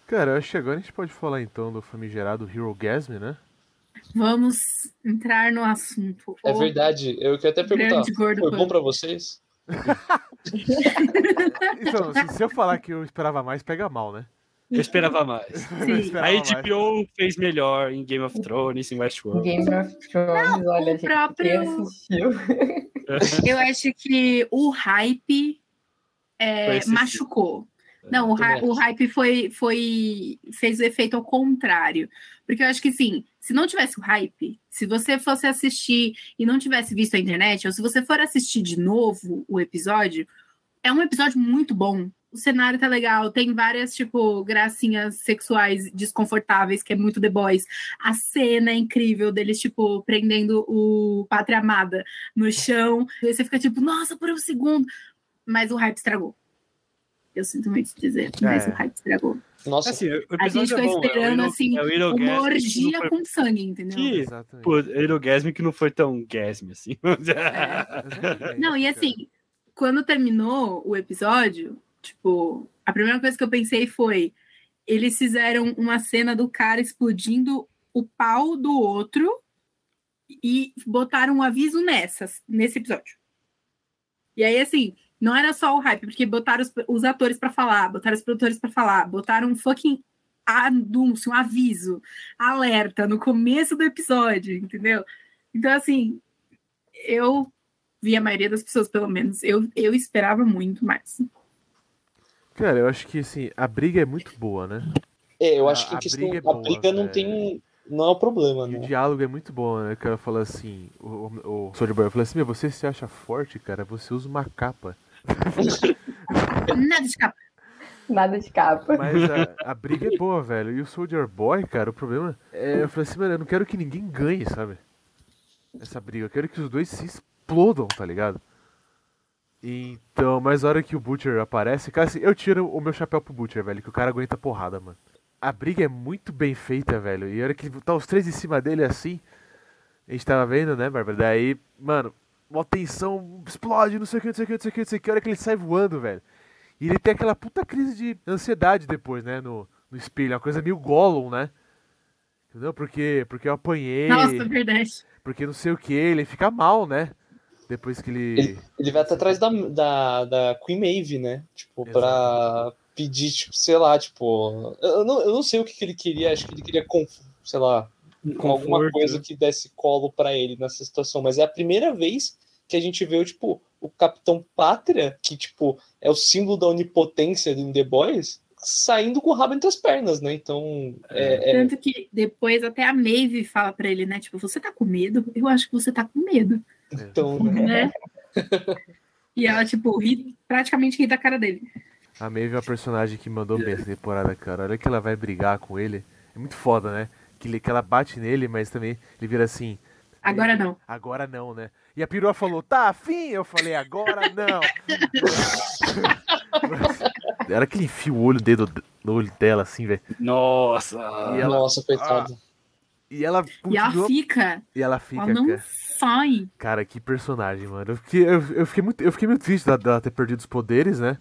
Cara, eu acho que agora a gente pode falar então do famigerado Hero Gasm, né? Vamos entrar no assunto. é verdade. Eu queria até perguntar, foi bom pra vocês? [LAUGHS] Então, se, se eu falar que eu esperava mais, pega mal, né? Eu esperava mais. [LAUGHS] Esperava A mais. HBO fez melhor em Game of Thrones, em Westworld. Game of Thrones, olha, o gente, próprio- quem assistiu. [LAUGHS] Eu acho que o hype é, machucou. Não, o, hy- o acho. hype foi, foi fez o efeito ao contrário. Porque eu acho que sim, se não tivesse o hype, se você fosse assistir e não tivesse visto a internet, ou se você for assistir de novo o episódio, é um episódio muito bom. O cenário tá legal, tem várias, tipo, gracinhas sexuais desconfortáveis, que é muito The Boys. A cena é incrível deles, tipo, prendendo o Pátria Amada no chão. E aí você fica tipo, nossa, por um segundo. Mas o hype estragou. Eu sinto muito dizer, mas É. o hype estragou. Nossa, Assim, o A gente episódio ficou é bom, esperando, é o assim, é uma Gasm que não orgia foi- com sangue, entendeu? Que- Exatamente. Pô, Aerogasm que não foi tão gasm assim. Exatamente, [LAUGHS] Não, e assim, quando terminou o episódio, tipo, a primeira coisa que eu pensei foi: eles fizeram uma cena do cara explodindo o pau do outro e botaram um aviso nessas, nesse episódio. E aí, assim, não era só o hype, porque botaram os, os atores pra falar, botaram os produtores pra falar, botaram um fucking anúncio, um aviso, alerta no começo do episódio, entendeu? Então, assim, eu vi a maioria das pessoas, pelo menos, eu, eu esperava muito mais. Cara, eu acho que assim, a briga é muito boa, né? é, eu a- acho que a a questão, briga é a boa, briga não é. tem, não é o problema, E o né? diálogo é muito bom, né? O cara fala assim, o, o, o Soldier Boy fala assim, meu, você se acha forte, cara, você usa uma capa. [LAUGHS] Nada de capa. Nada de capa. Mas a, [LAUGHS] a briga é boa, velho. E o Soldier Boy, cara, o problema é. Eu falei assim, mano, eu não quero que ninguém ganhe, sabe? Essa briga. Eu quero que os dois se explodam, tá ligado? Então, mas a hora que o Butcher aparece, cara, assim, eu tiro o meu chapéu pro Butcher, velho, que o cara aguenta porrada, mano. A briga é muito bem feita, velho. E a hora que tá os três em cima dele assim, a gente tava vendo, né, Bárbara? Daí, mano, uma tensão, explode, não sei o que, não sei o que, não sei o que, não sei o que. A hora que ele sai voando, velho. E ele tem aquela puta crise de ansiedade depois, né? No, no espelho. Uma coisa meio Gollum, né? Entendeu? Porque, porque eu apanhei, Nossa, é verdade. porque não sei o que. Ele fica mal, né? Depois que ele. Ele vai até atrás da, da, da Queen Maeve, né? Tipo, pra pedir, tipo, sei lá, tipo. Eu não, eu não sei o que, que ele queria, acho que ele queria, conf, sei lá, com alguma Conforto. coisa que desse colo pra ele nessa situação. Mas é a primeira vez que a gente vê, tipo, o Capitão Pátria, que, tipo, é o símbolo da onipotência do The Boys, saindo com o rabo entre as pernas, né? Então, é, é- Tanto que depois até a Maeve fala pra ele, né? Tipo, você tá com medo? Eu acho que você tá com medo, então [LAUGHS] né? e ela, tipo, ri, praticamente ri da cara dele. A Maeve é uma personagem que mandou bem essa temporada, cara. Olha que ela vai brigar com ele. É muito foda, né? Que, ele, que ela bate nele, mas também ele vira assim. Agora não. Agora não, né? E a perua falou, tá afim? Eu falei, agora não. [LAUGHS] Era que ele enfia o olho, o dedo no olho dela, assim, velho. Nossa! E ela- nossa, coitado. E ela E ela fica, E ela fica, ela não cara. Sai. Cara, que personagem, mano. Eu fiquei, eu, eu fiquei, muito, eu fiquei muito triste dela, dela ter perdido os poderes, né?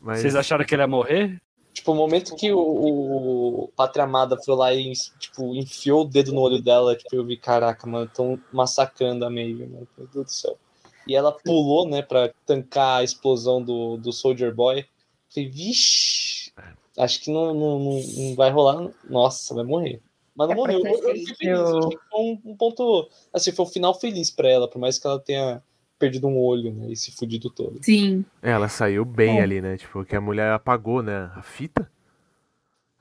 Mas. Vocês acharam que ele ia morrer? Tipo, o momento que o, o Pátria Amada foi lá e, tipo, enfiou o dedo no olho dela, tipo, eu vi, caraca, mano, tão massacrando a Maeve, mano, meu Deus do céu. E ela pulou, né, pra tancar a explosão do, do Soldier Boy. Falei, vixe, acho que não, não, não, não vai rolar. Nossa, vai morrer. Mas não É morreu. Eu, eu fiquei feliz. eu- um, um ponto. Assim, foi um final feliz pra ela, por mais que ela tenha perdido um olho, né? E se fudido todo. Sim. Ela saiu bem É. ali, né? Tipo, que a mulher apagou, né? A fita.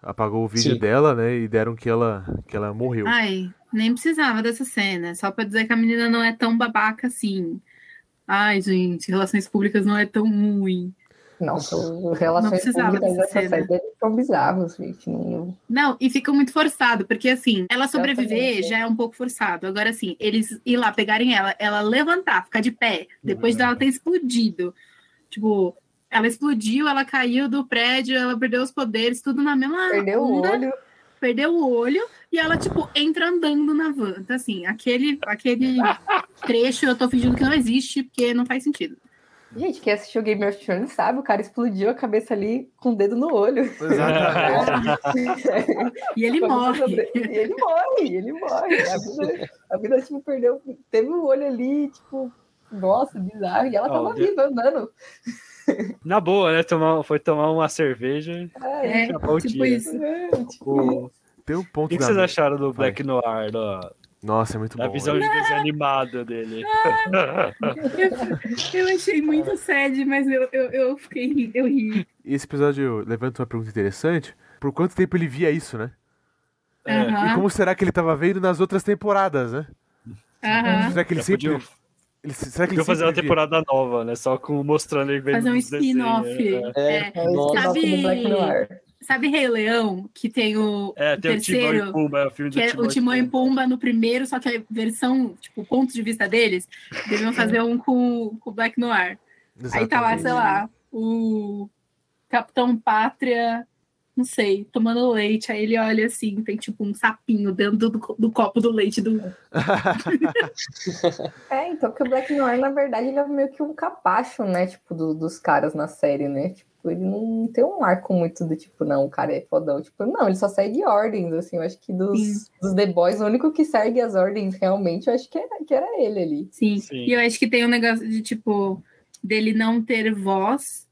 Apagou o vídeo Sim. dela, né? E deram que ela, que ela morreu. Ai, nem precisava dessa cena. Só pra dizer que a menina não é tão babaca assim. Ai, gente, relações públicas não é tão ruim. Nossa, as relações públicas dessa dessa cena. série são bizarros, gente. Não, Não, e fica muito forçado, porque assim, ela sobreviver Exatamente. já é um pouco forçado. Agora, assim, eles ir lá pegarem ela, ela levantar, ficar de pé, depois dela ter explodido. Tipo, ela explodiu, ela caiu do prédio, ela perdeu os poderes, tudo na mesma perdeu o onda, olho. perdeu o olho e ela, tipo, entra andando na van. Então, assim, aquele, aquele [LAUGHS] trecho eu tô fingindo que não existe, porque não faz sentido. Gente, quem assistiu Game of Thrones sabe, o cara explodiu a cabeça ali com o dedo no olho. Exatamente. [LAUGHS] E ele morre. E ele morre, ele morre. A vida, a vida, tipo, perdeu. Teve um olho ali, tipo, nossa, bizarro. E ela tava viva andando. Na boa, né? Tomar, foi tomar uma cerveja. É, É, Acabou o tipo dia. isso. é, tipo, O... Tem um O ponto que, que vocês acharam do Vai. Black Noir, da, Nossa, é muito da bom. visão né? de desenho animado dele? [LAUGHS] Eu, eu achei muito sad, mas eu, eu, eu fiquei ri- eu ri. E esse episódio levanta uma pergunta interessante. Por quanto tempo ele via isso, né? É. E como será que ele tava vendo nas outras temporadas, né? aham. Será que ele Já sempre. podiam, ele- será que ele fazer uma sempre via? temporada nova, né? Só com, mostrando ele vendo Fazer um spin-off. É, é, É. o Do. Sabe Rei Leão, que tem o, É, o tem o Timão e terceiro, Pumba, é o filme do que é o Timão e Pumba no primeiro, só que a versão, tipo, o ponto de vista deles, deviam fazer um com o Black Noir. Aí tá lá, Exatamente. sei lá, o Capitão Pátria, não sei, tomando leite. Aí ele olha assim, tem tipo um sapinho dentro do, do copo do leite do. [LAUGHS] É, então, que o Black Noir, na verdade, ele é meio que um capacho, né? Tipo, do- dos caras na série, né? Tipo, ele não tem um arco muito do tipo, não, o cara é fodão. Tipo, não, ele só segue ordens, assim. Eu acho que dos, dos The Boys, o único que segue as ordens realmente, eu acho que era, que era ele ali. Sim. Sim. E eu acho que tem um negócio de tipo, dele não ter voz,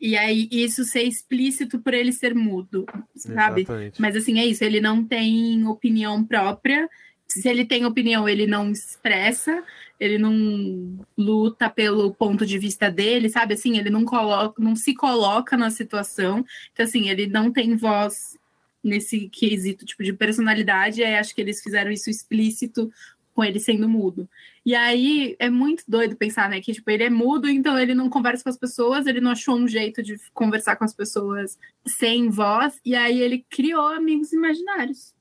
e aí isso ser explícito por ele ser mudo, sabe? Exatamente. Mas assim, é isso, ele não tem opinião própria. Se ele tem opinião, ele não expressa, ele não luta pelo ponto de vista dele, sabe? Assim, ele não coloca, não se coloca na situação. Então, assim, ele não tem voz nesse quesito tipo de personalidade. Aí acho que eles fizeram isso explícito com ele sendo mudo. E aí é muito doido pensar, né? Que tipo, ele é mudo, então ele não conversa com as pessoas, ele não achou um jeito de conversar com as pessoas sem voz, e aí ele criou amigos imaginários.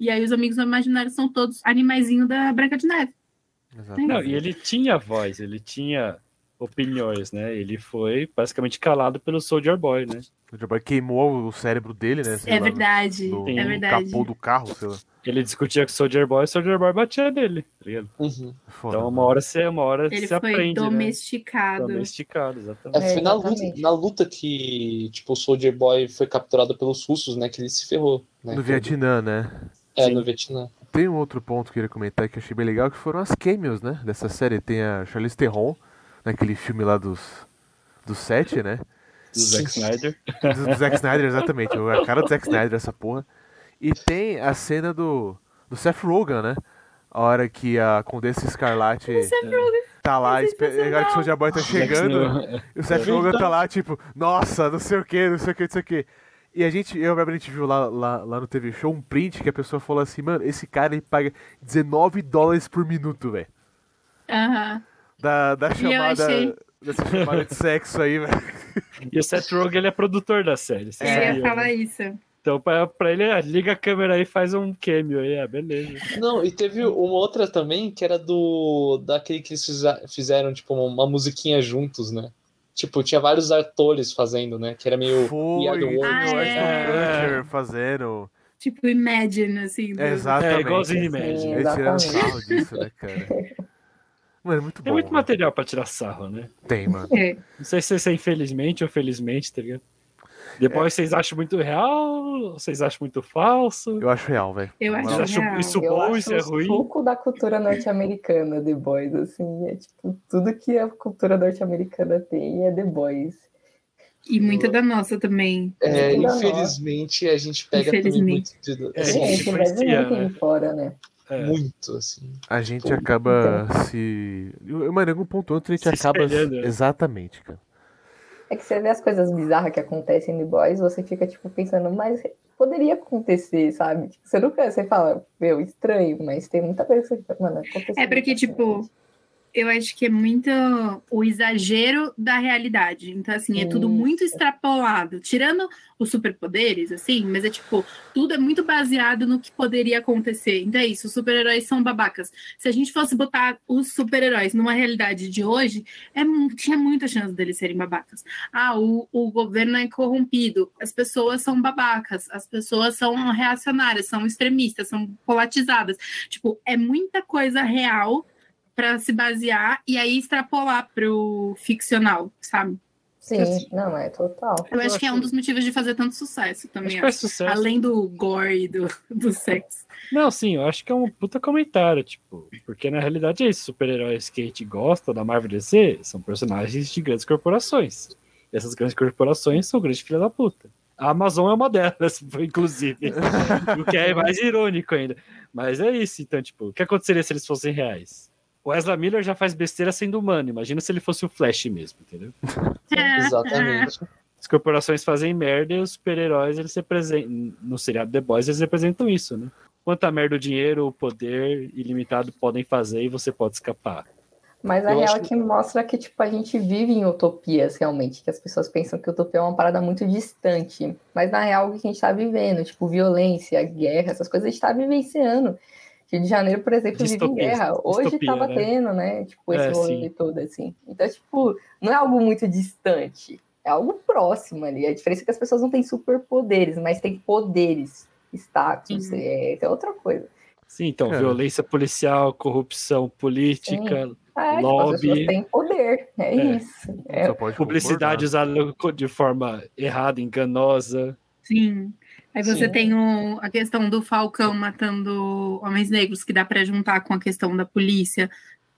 E aí os amigos imaginários são todos animaizinhos da Branca de Neve. Exatamente. Não, e ele tinha voz, ele tinha opiniões, né? Ele foi basicamente calado pelo Soldier Boy, né? O Joe Boy queimou o cérebro dele, né? sei é lá, verdade, no, é no verdade. capô do carro, sei lá. Ele discutia com o Soldier Boy, o Soldier Boy batia nele, tá ligado? Uhum. Então, uma hora você, uma hora Ele você foi aprende, né? domesticado. Domesticado, É, exatamente. É, foi na luta, na luta que, tipo, o Soldier Boy foi capturado pelos russos, né? Que ele se ferrou. Né? No Vietnã, né? É, Sim. no Vietnã. Tem um outro ponto que eu queria comentar que eu achei bem legal, que foram as cameos, né? Dessa série. Tem a Charlize Theron, naquele filme lá dos, dos sete, né? Do Zack Snyder. Do, do Zack Snyder, exatamente. A cara do Zack Snyder, essa porra. E tem a cena do, do Seth Rogen, né? A hora que a Condessa Escarlate tá lá, espe- a hora que o Soulja Boy tá chegando, e o Seth Rogen tá lá, tipo, nossa, não sei o que, não sei o que, não sei o que. E a gente, eu e a gente viu lá, lá, lá no TV Show um print que a pessoa falou assim, mano, esse cara ele paga 19 dólares por minuto, velho. Aham. Da, da eu chamada. achei- Dessa chamada de sexo aí, velho. E o Seth Rogen, ele é produtor da série. você Eu ia sabia, né? falar isso. Então, pra, pra ele, ah, liga a câmera aí e faz um cameo aí, ah, beleza. Não, e teve uma outra também que era do. daquele que eles fizeram, tipo, uma musiquinha juntos, né? Tipo, tinha vários atores fazendo, né? Que era meio. Foi, o. Ah, é. Fazendo. Tipo, Imagine, assim. do- Exatamente. É, igualzinho Imagine. Eles tiraram sarro disso, né, cara? [LAUGHS] Mano, é muito bom. Tem muito mano. material pra tirar sarro, né? Tem, mano. É. Não sei se isso é infelizmente ou felizmente, tá ligado? Depois vocês acham muito real? Vocês acham muito falso? Eu acho real, velho. Eu acho Vocês real. isso Eu bom, acho isso é ruim? suco da cultura norte-americana, The Boys, assim, é tipo, tudo que a cultura norte-americana tem é The Boys. E muita da nossa também. É, da infelizmente, a gente pega também Infelizmente. muito, de, É, assim, Gente, não tem né? fora, né? É. muito, assim. A gente Pô, acaba se. Eu, mano, em algum ponto ou outro a gente Se acaba. espelhando, né? Exatamente, cara. É que você vê as coisas bizarras que acontecem em The Boys, você fica, tipo, pensando, mas poderia acontecer, sabe? Tipo, você nunca, você fala, meu, estranho, mas tem muita coisa que você fica, mano, aconteceu. É porque, tipo, eu acho que é muito o exagero da realidade. Então, assim, é tudo muito extrapolado. Tirando os superpoderes, assim, mas é tipo, tudo é muito baseado no que poderia acontecer. Então é isso, os super-heróis são babacas. Se a gente fosse botar os super-heróis numa realidade de hoje, é, tinha muita chance deles serem babacas. Ah, o, o governo é corrompido, as pessoas são babacas, as pessoas são reacionárias, são extremistas, são polatizadas. Tipo, é muita coisa real para se basear e aí extrapolar pro ficcional, sabe? Sim, assim, não, é total. Eu, Eu acho que é um acho- dos motivos de fazer tanto sucesso Acho também. que faz acho. sucesso. Além do gore e do, do sexo. Não, sim, eu acho que é um puta comentário, tipo, porque na realidade é isso, super-heróis que a gente gosta da Marvel DC são personagens de grandes corporações. E essas grandes corporações são grandes filhas da puta. A Amazon é uma delas, [LAUGHS] inclusive. [LAUGHS] o que é mais irônico ainda. Mas é isso, então, tipo, o que aconteceria se eles fossem reais? O Ezra Miller já faz besteira sendo humano, imagina se ele fosse o Flash mesmo, entendeu? [LAUGHS] É, Exatamente. As corporações fazem merda e os super-heróis, eles representam. No seriado The Boys, eles representam isso, né? Quanta merda o dinheiro, o poder ilimitado podem fazer e você pode escapar. Mas a Eu real é que mostra que, tipo, a gente vive em utopias, realmente. Que as pessoas pensam que utopia é uma parada muito distante. Mas, na real, o que a gente tá vivendo, tipo, violência, guerra, essas coisas, a gente tá vivenciando. Rio de Janeiro, por exemplo, vive em Distopia, guerra. Hoje distopia, tava né? tendo, né? Tipo, esse É, rolê todo, assim. Então, tipo, não é algo muito distante. É algo próximo ali. A diferença é que as pessoas não têm superpoderes, mas têm poderes, status, Sim. é, é outra coisa. Sim, então, Cara. violência policial, corrupção política, É, tipo, as Lobby. pessoas têm poder, é, É. isso. É, publicidade usada de forma errada, enganosa. Sim. Aí você Sim. tem o- a questão do Falcão matando homens negros, que dá pra juntar com a questão da polícia,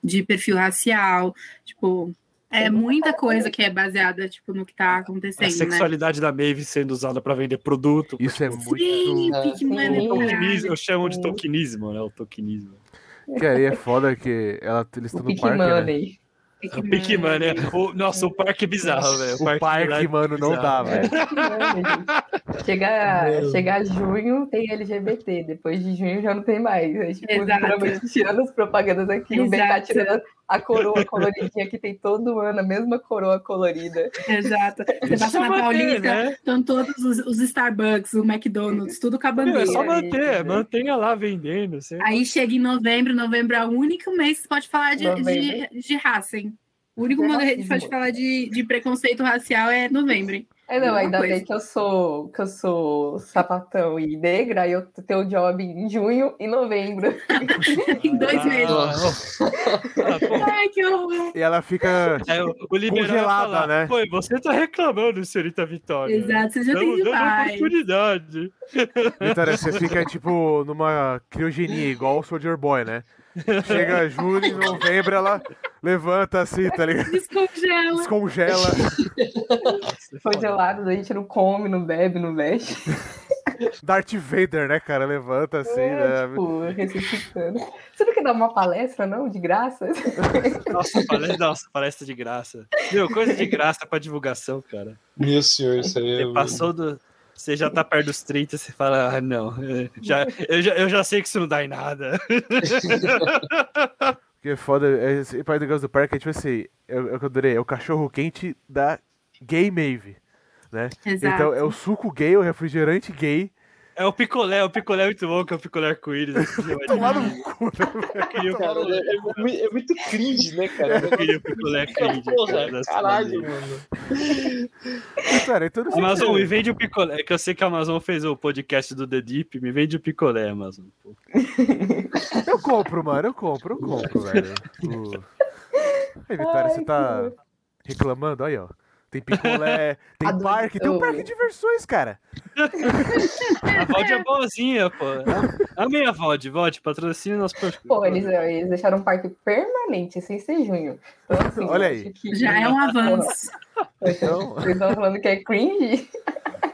de perfil racial. Tipo, é muita coisa que é baseada tipo, no que tá A acontecendo, né? sexualidade da Maeve sendo usada para vender produto. Isso é Sim, muito. É, sim. caralho. eu chamo de tokenismo, né? O tokenismo. Que aí é foda que ela, eles estão no parque, né? Money. O Big Money. O, nossa, o parque é bizarro, velho. O parque, lá é mano, não dá, bizarro. velho. Chega, Meu. chega junho, tem LGBT. Depois de junho já não tem mais. É, tipo, Exato. tirando as propagandas aqui, o BK Exato. tirando a coroa coloridinha que tem todo ano, a mesma coroa colorida. Exato. Você passa na manter, Paulista, né? estão todos os, os Starbucks, o McDonald's, tudo com a Meu, é bandeira. só aí, manter, entendeu? mantenha lá vendendo. Você... Aí chega em novembro, novembro é o único mês que você pode falar de, de, de raça, hein? O único De momento que a gente racismo. pode falar de, de preconceito racial é novembro. hein? É, não, ainda coisa. bem que eu sou que eu sou sapatão e negra, aí eu tenho job em junho e novembro. [LAUGHS] em dois Ah, meses. ah, Ai, que horror. E ela fica. É, o o Congelada, falar, né? Pô, e você tá reclamando, senhorita Vitória. Exato, você já tem Estamos dando demais. oportunidade. Vitória, você [LAUGHS] fica, tipo, numa criogenia, igual o Soldier Boy, né? Chega julho novembro, ela levanta assim, tá ligado? Descongela. Descongela. Congelado, a gente não come, não bebe, não veste. Darth Vader, né, cara? Levanta assim, É, né? tipo, ressuscitando. Você não quer dar uma palestra, não? De graça? [LAUGHS] Nossa, palestra, nossa, palestra de graça. Meu, coisa de graça pra divulgação, cara. Meu senhor, isso aí. Você eu- passou do. Você já tá perto dos 30, você fala, ah, não, eh, já, eu, já, eu já sei que isso não dá em nada. [LAUGHS] Que é foda, é, esse pai do negócio do parque é tipo assim, é, é que eu adorei, é o cachorro quente da gay Maeve, né? Exato. Então é o suco gay, o refrigerante gay, É o picolé, o picolé é muito bom, que é o picolé arco-íris. Eu tomar no cu, né? queria, Cara, é, é é muito cringe, né, cara? eu queria o picolé arco-íris. Porra, caralho, mano. Cara, não sei Amazon, se- me vende o picolé. É que eu sei que a Amazon fez o podcast do The Deep, me vende o picolé, Amazon. pô. [LAUGHS] Eu compro, mano, eu compro, eu compro, [LAUGHS] velho. Aí, Vitória, Ai, você tá reclamando? Aí, ó. Tem picolé, [LAUGHS] tem Adoro- parque, tem um parque de diversões, cara. [LAUGHS] A VOD é boazinha, pô. Amei a VOD, VOD, patrocina nosso podcast. Pô, eles, eles deixaram um parque permanente, sem ser junho. Então, assim, Olha aí. que- Já é um avanço. Então- Vocês estão falando que é cringe? [LAUGHS]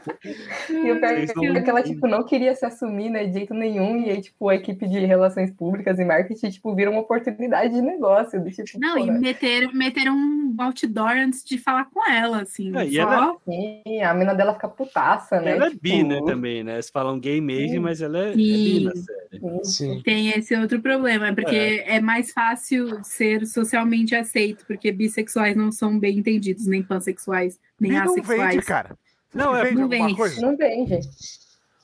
E o pior é que ela, tipo, não queria se assumir, né, de jeito nenhum. E aí, tipo, a equipe de relações públicas e marketing, tipo, vira uma oportunidade de negócio. Do tipo, Não, e porra, meteram, meteram um outdoor antes de falar com ela, assim. É, e só... ela- sim, a mina dela fica putaça, né? Ela é tipo, bi, né, também, né? Eles falam gay mesmo, Sim. mas ela é, é bi na série. Sim. Tem esse outro problema, é porque é. mais fácil ser socialmente aceito, porque bissexuais não são bem entendidos, nem pansexuais, nem E não assexuais. vende, cara. Não, é- vende não vende. coisa? Não vende.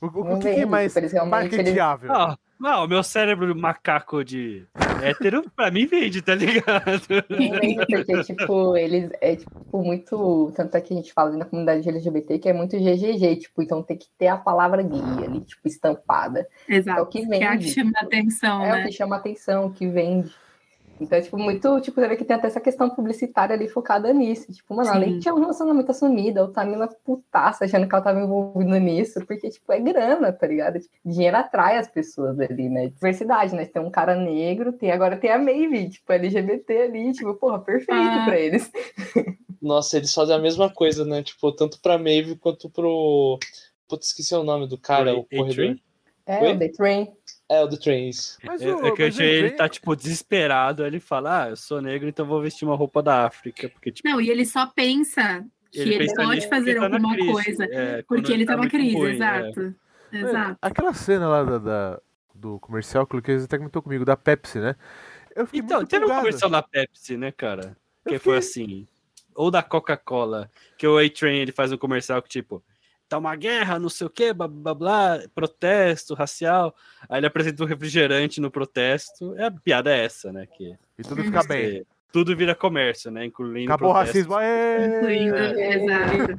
O, o- o Não que, que é vende, mais tipo, eles marketeável? Ah, não, o meu cérebro macaco de hétero, [LAUGHS] pra mim vende, tá ligado? Vende porque, tipo, eles é tipo muito. Tanto é que a gente fala na comunidade LGBT que é muito GGG, tipo, então tem que ter a palavra gay ali, tipo, estampada. É o Exato. que Que é a que vende. chama atenção, É o né? que chama atenção, o que vende. Então, é, tipo, muito, tipo, você vê que tem até essa questão publicitária ali focada nisso. Tipo, mano, além de tinha um relacionamento assumido, a Otamila putaça, achando que ela tava envolvida nisso, porque, tipo, é grana, tá ligado? Tipo, dinheiro atrai as pessoas ali, né? Diversidade, né? Tem um cara negro, tem agora tem a Maeve, tipo, LGBT ali, tipo, porra, perfeito Ah. pra eles. Nossa, eles fazem a mesma coisa, né? Tipo, tanto pra Maeve quanto pro. Putz, esqueci o nome do cara, o A-Train? corredor. É, Oi? o The Train. É, o The Train, isso. Mas É, o- é que eu achei ele tá, tipo, desesperado. Aí ele fala, ah, eu sou negro, então vou vestir uma roupa da África. Porque, tipo, Não, e ele só pensa que ele, pensa pode nisso fazer tá na alguma crise. coisa, É, porque ele tá na muito crise, ruim, é. exato. Exato. Aquela cena lá da, da- do comercial que o Lucas até comentou comigo, da Pepsi, né? Eu fiquei Então, muito teve um comercial da Pepsi, né, cara? Eu Que foi fiquei- assim. Ou da Coca-Cola, que o A-Train ele faz um comercial que, tipo, tá uma guerra, não sei o quê, blá blá blá, protesto racial. Aí ele apresenta um refrigerante no protesto. É, a piada é essa, né? Que E tudo fica bem. é, tudo vira comércio, né? Incluindo Acabou o racismo. Aê! Incluindo, É.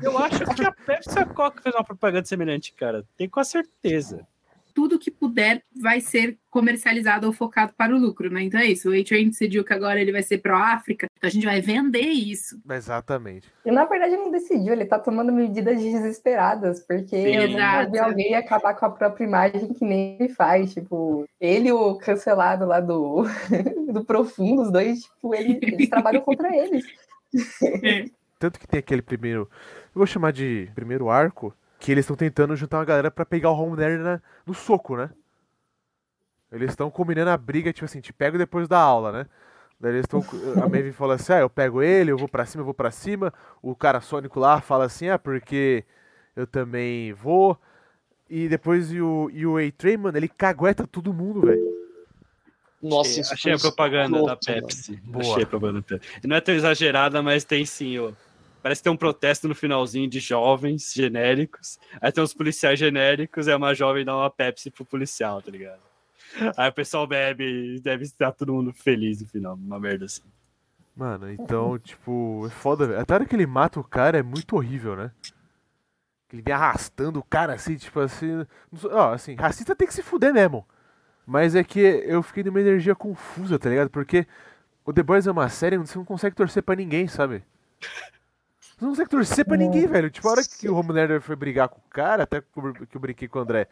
Eu acho que a Pepsi e a Coca fez uma propaganda semelhante, cara. Tem com a certeza. Tudo que puder vai ser comercializado ou focado para o lucro, né? Então é isso. O A-Train decidiu que agora ele vai ser pró-África, então a gente vai vender isso. Exatamente. E na verdade ele não decidiu, ele tá tomando medidas desesperadas, porque Sim, eu nunca exato. vi alguém acabar com a própria imagem que nem ele faz. Tipo, ele e o cancelado lá do, [LAUGHS] do Profundo, os dois, tipo, ele- eles trabalham contra eles. [LAUGHS] Tanto que tem aquele primeiro. Eu vou chamar de primeiro arco. Que eles estão tentando juntar uma galera pra pegar o Homelander na- no soco, né? Eles estão combinando a briga, tipo assim, te pego depois da aula, né? Daí eles estão. A [LAUGHS] Maeve fala assim: ah, eu pego ele, eu vou pra cima, eu vou pra cima. O cara sônico lá fala assim: ah, porque eu também vou. E depois e o, e o A-Train, mano, ele cagueta todo mundo, velho. Nossa, achei, isso achei a propaganda da escroto, mano. Pepsi. Boa. Achei a propaganda da Pepsi. Não é tão exagerada, mas tem sim, ó. Parece que tem um protesto no finalzinho de jovens genéricos. Aí tem uns policiais genéricos, aí uma jovem dá uma Pepsi pro policial, tá ligado? Aí o pessoal bebe, deve estar todo mundo feliz no final, uma merda assim. Mano, então, tipo, é foda, velho. Até a hora que ele mata o cara é muito horrível, né? Ele vem arrastando o cara assim, tipo assim. Ó, assim, racista tem que se fuder mesmo. Mas é que eu fiquei numa energia confusa, tá ligado? Porque o The Boys é uma série onde você não consegue torcer pra ninguém, sabe? Você não consegue torcer pra ninguém, velho. Tipo, a hora que o Homelander foi brigar com o cara, até que eu que eu brinquei com o André,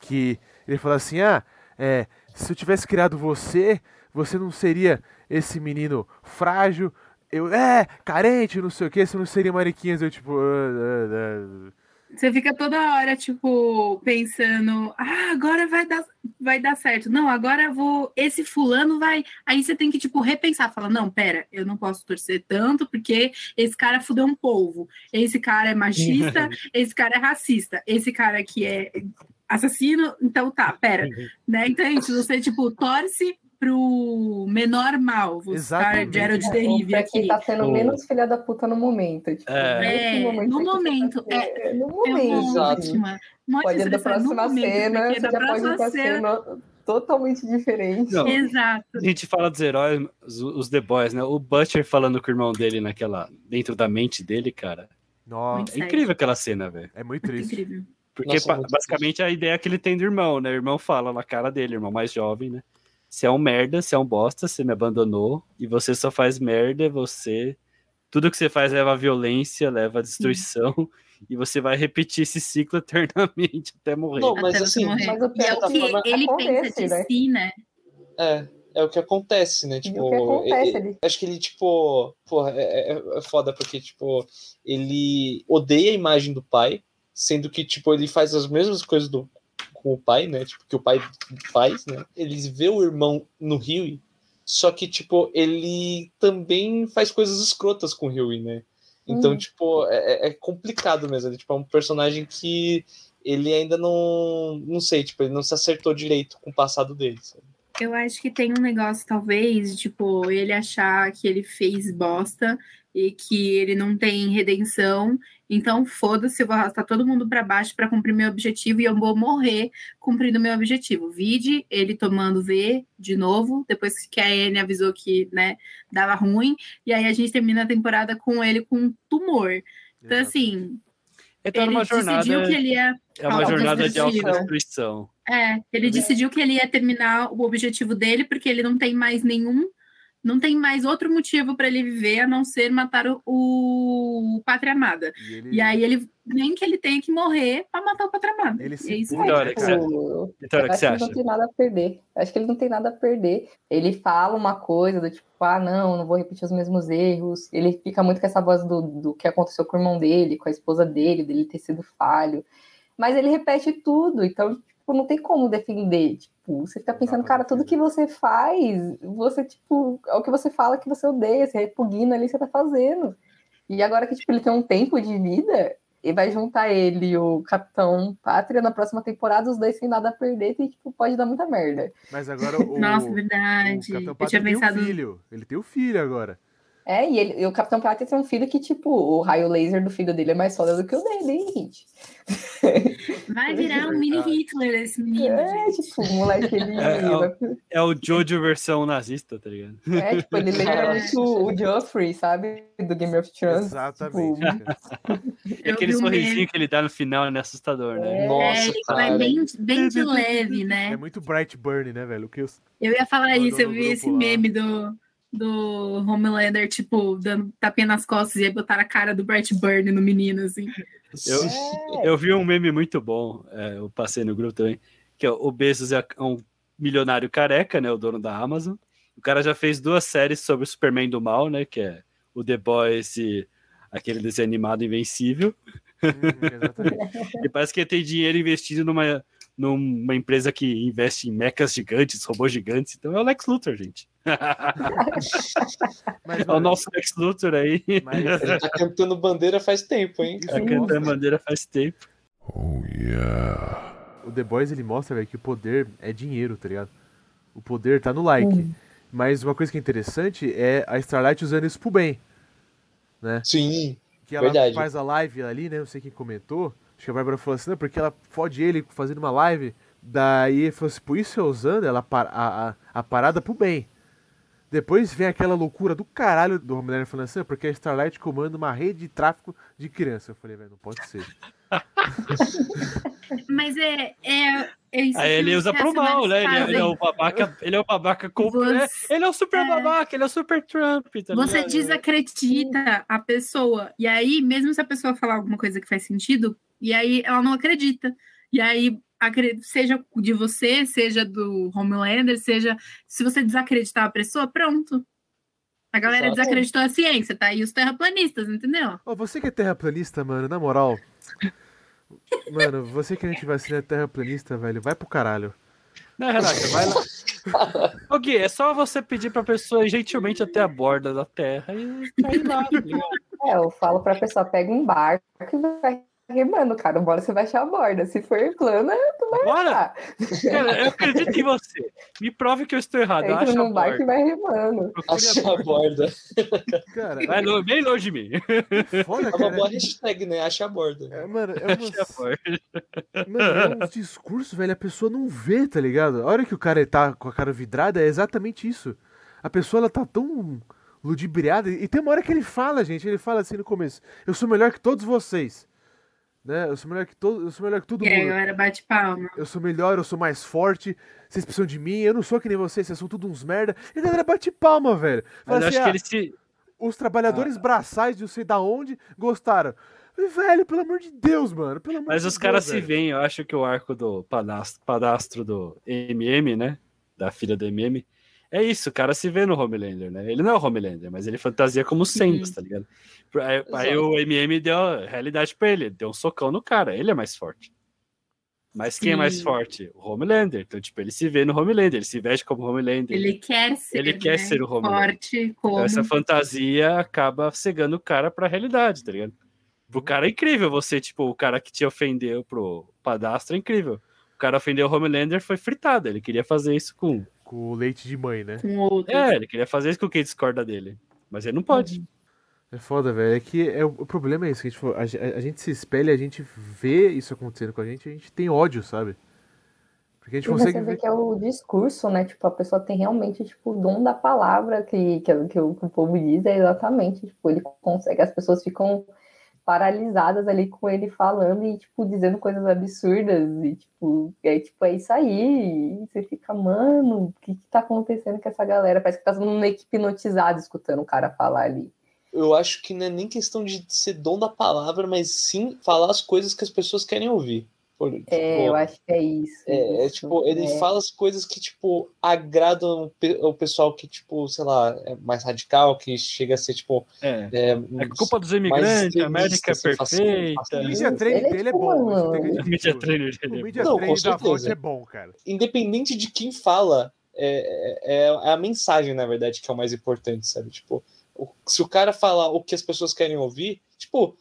que ele falou assim: ah, é, se eu tivesse criado você, você não seria esse menino frágil. Eu, é, carente, não sei o que, você não seria Mariquinhas. Eu, tipo, ah, ah, ah. Você fica toda hora, tipo, pensando, ah, agora vai dar, vai dar certo. Não, agora eu vou. Esse fulano vai. Aí você tem que, tipo, repensar. Fala, não, pera, eu não posso torcer tanto, porque esse cara fudeu um polvo. Esse cara é machista, [LAUGHS] esse cara é racista, esse cara aqui é assassino, então tá, pera. né? Então, gente, você, tipo, torce pro menor mal. Vou citar Exatamente. Gerald de Ou Rive pra quem aqui. tá sendo O- menos filha da puta no momento. Tipo, É. É, no momento, tá sendo- é, no É momento. uma Exato. ótima. Uma Pode ir da próxima momento, cena, você da já pode próxima ir pra cena- totalmente diferente. Não. Exato. A gente fala dos heróis, os, os The Boys, né? O Butcher falando com o irmão dele naquela. dentro da mente dele, cara. Nossa, Muito É incrível aquela cena, velho. é muito Muito triste. incrível. Porque Nossa, muito basicamente a ideia que ele tem do irmão, né? O irmão fala na cara dele, irmão mais jovem, né? Você é um merda, você é um bosta, você me abandonou e você só faz merda, você tudo que você faz leva a violência, leva a destruição, e você vai repetir esse ciclo [LAUGHS] eternamente até morrer. Não, mas Até assim, morrer. mas o E é o que ele acontece, pensa de né? si, né? É, é o que acontece, né? Tipo, o que acontece ele- acho que ele, tipo, porra, é, é- é foda porque, tipo, ele odeia a imagem do pai, sendo que, tipo, ele faz as mesmas coisas do, com o pai, né? Tipo, que o pai faz, né? Ele vê o irmão no Rio, só que, tipo, ele também faz coisas escrotas com o Rio, né? Então, Uhum. tipo, é, é complicado mesmo. Ele, tipo, é um personagem que ele ainda não, não sei, tipo, ele não se acertou direito com o passado dele. sabe? Eu acho que tem um negócio, talvez, de, tipo, ele achar que ele fez bosta e que ele não tem redenção. Então, foda-se, eu vou arrastar todo mundo pra baixo pra cumprir meu objetivo e eu vou morrer cumprindo meu objetivo. Vide ele tomando V de novo, depois que a Anne avisou que, né, dava ruim. E aí a gente termina a temporada com ele com um tumor. Então, Exato. assim, Ele tá ele numa jornada, decidiu que ele ia é uma jornada de autodestruição. autodestruição. É, ele decidiu que ele ia terminar o objetivo dele, porque ele não tem mais nenhum, não tem mais outro motivo para ele viver a não ser matar o, o Pátria Amada. E, ele... E aí ele nem que ele tenha que morrer para matar o Pátria Amada. Ele é se isso é que você- Tipo, Vitória, que acho você que ele acha? não tem nada a perder. Acho que ele não tem nada a perder. Ele fala uma coisa do tipo, ah, não, não vou repetir os mesmos erros. Ele fica muito com essa voz do, do que aconteceu com o irmão dele, com a esposa dele, dele ter sido falho. Mas ele repete tudo, então, tipo, não tem como defender. Tipo, você fica pensando, cara, tudo que você faz, você, tipo, é o que você fala que você odeia, você repugna ali, você tá fazendo. E agora que, tipo, ele tem um tempo de vida, e vai juntar ele e o Capitão Pátria na próxima temporada, os dois sem nada a perder, e tipo, pode dar muita merda. Mas agora [LAUGHS] o. Nossa, o verdade. Capitão Eu Pátria tinha tem pensado. um filho. Ele tem um filho agora. É, e, ele, e o Capitão Pátria tem um filho que, tipo, o raio laser do filho dele é mais foda do que o dele, hein, gente? [LAUGHS] Vai virar um mini Hitler esse menino. É, gente. tipo, o moleque, [LAUGHS] ele. É, é o- vai- É o Jojo versão nazista, tá ligado? É, tipo, ele lembra [LAUGHS] muito o Joffrey, sabe? Do Game of Thrones. Exatamente. Tipo, cara. E Eu aquele sorrisinho que ele dá no final é assustador, né? É. Nossa, é, ele cara. vai bem, bem de leve, né? É muito bright burn, né, velho? O que os... Eu ia falar isso, eu vi esse lá. meme do, do Homelander, tipo, dando tapinha nas costas e aí botaram a cara do Bright Burn no menino, assim. Eu, eu vi um meme muito bom, é, eu passei no grupo também, que é o Bezos é um milionário careca, né, o dono da Amazon. O cara já fez duas séries sobre o Superman do mal, né, que é o The Boys e aquele desenho animado Invencível. Hum, exatamente. [LAUGHS] E parece que ele tem dinheiro investido numa, numa empresa que investe em mechas gigantes, robôs gigantes. Então é o Lex Luthor, gente. [LAUGHS] Mas, É o nosso Lex Luthor aí. mas- Ele tá cantando bandeira faz tempo, hein? Tá mostra- cantando bandeira faz tempo. O The Boys ele mostra, velho, que o poder é dinheiro, tá ligado? O poder tá no like. Mas uma coisa que é interessante é a Starlight usando isso pro bem. Né? Sim. Que ela Verdade. faz a live ali, né? Não sei quem comentou. Acho que a Bárbara falou assim, não, porque ela fode ele fazendo uma live. Daí ele falou assim, por isso é usando ela a, a, a parada pro bem. Depois vem aquela loucura do caralho do Homelander falando assim, "Ah, porque a Starlight comanda uma rede de tráfico de criança. Eu falei, velho, não pode ser. [LAUGHS] Mas é, é, é isso Aí ele usa pro mal, né? Ele, reacionários ele é o babaca, ele é o babaca completo. Você- Ele é o super é. babaca, ele é o super Trump. Tá Você ligado? desacredita a pessoa. E aí, mesmo se a pessoa falar alguma coisa que faz sentido, e aí ela não acredita. E aí, seja de você, seja do Homelander, seja. Se você desacreditar a pessoa, pronto. A galera Exato. desacreditou a ciência, tá? E os terraplanistas, entendeu? Ó, você que é terraplanista, mano, na moral. Mano, você que a gente vacina é terraplanista, velho, vai pro caralho. Não, Renata, vai lá. Ô Gui, é só você pedir pra pessoa ir gentilmente até a borda da terra e cair lá. tá ligado? É, eu falo pra pessoa, pega um barco e vai remando, cara. Bora você vai achar a borda. Se for plana, tu vai Bora! achar. Cara, eu acredito em você. Me prove que eu estou errado. Eu Entra acho a num barco e vai remando. Acha a borda. borda. Cara, Vai bem longe de mim. foda, É uma boa hashtag, né? Acha a borda. É, mano, é Ache a umas, borda. mano, é uns discursos, velho, a pessoa não vê, tá ligado? A hora que o cara tá com a cara vidrada, é exatamente isso. A pessoa, ela tá tão ludibriada, e tem uma hora que ele fala, gente, ele fala assim no começo, eu sou melhor que todos vocês. Né? Eu sou melhor que todo, eu sou melhor que todo E mundo. galera bate palma. Eu sou melhor, eu sou mais forte, vocês precisam de mim, eu não sou que nem vocês, vocês são tudo uns merda. E a galera bate palma, velho. Fala Mas assim, acho que ah, ele se. Os trabalhadores Ah. braçais de não sei da onde gostaram. Velho, pelo amor de Deus, mano. Pelo amor Mas de os caras se veem, eu acho que o arco do padastro, padastro do MM, né? Da filha do MM. É isso, o cara se vê no Homelander, né? Ele não é o Homelander, mas ele fantasia como Sendos, tá ligado? Aí, aí o MM deu a realidade pra ele, deu um socão no cara, ele é mais forte. Mas quem é mais Sim. forte? O Homelander. Então, tipo, ele se vê no Homelander, ele se veste como Homelander. Ele quer ser, Ele quer né, ser o Homelander. forte como Então, essa fantasia acaba cegando o cara pra realidade, tá ligado? Pro cara é incrível você, tipo, o cara que te ofendeu pro padastro é incrível. O cara ofendeu o Homelander foi fritado. Ele queria fazer isso com. Com o leite de mãe, né? com. É, ele queria fazer isso com quem discorda dele. Mas ele não pode. É foda, velho. É que é, o o problema é isso. Que a, gente, a, a gente se espelha, a gente vê isso acontecendo com a gente, a gente tem ódio, sabe? Porque a gente E consegue você vê ver. que é o discurso, né? Tipo, a pessoa tem realmente, tipo, o dom da palavra que, que, que o, que o povo diz é exatamente, tipo, ele consegue, as pessoas ficam paralisadas ali com ele falando e, tipo, dizendo coisas absurdas e, tipo, aí, tipo, é isso aí, e você fica, mano, o que que tá acontecendo com essa galera? Parece que tá todo hipnotizado escutando o cara falar ali. Eu acho que não é nem questão de ser dom da palavra, mas sim falar as coisas que as pessoas querem ouvir. Por- É, tipo, eu acho que é isso. É, é, isso, tipo, ele é. fala as coisas que, tipo, agradam o pe- o pessoal que, tipo, sei lá, é mais radical, que chega a ser, tipo, É. é, É culpa dos imigrantes, a América é assim, perfeita. O media trainer Ele é dele é tipo bom. O media trainer dele. é trainer. VOD é bom, cara. independente de quem fala, é, é, é a mensagem, na verdade, que é o mais importante, sabe? Tipo, o- se o cara falar o que as pessoas querem ouvir, tipo,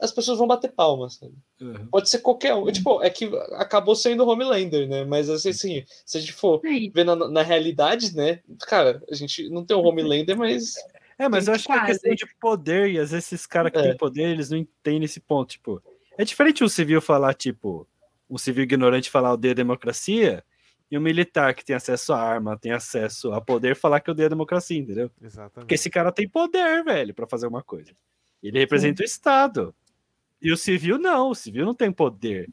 as pessoas vão bater palmas, sabe? Uhum. Pode ser qualquer um. Tipo, é que acabou sendo o Homelander, né? Mas assim, assim, se a gente for Aí, ver na, na realidade, né? Cara, a gente não tem o Homelander, mas É, mas eu acho que é questão de poder, e às vezes esses caras que É. têm poder, eles não entendem esse ponto. Tipo, é diferente um civil falar, tipo, um civil ignorante falar odeia a democracia, e um militar que tem acesso à arma, tem acesso a poder, falar que odeia a democracia, entendeu? Exatamente. Porque esse cara tem poder, velho, pra fazer uma coisa. Ele representa o Estado. E o civil não, o civil não tem poder.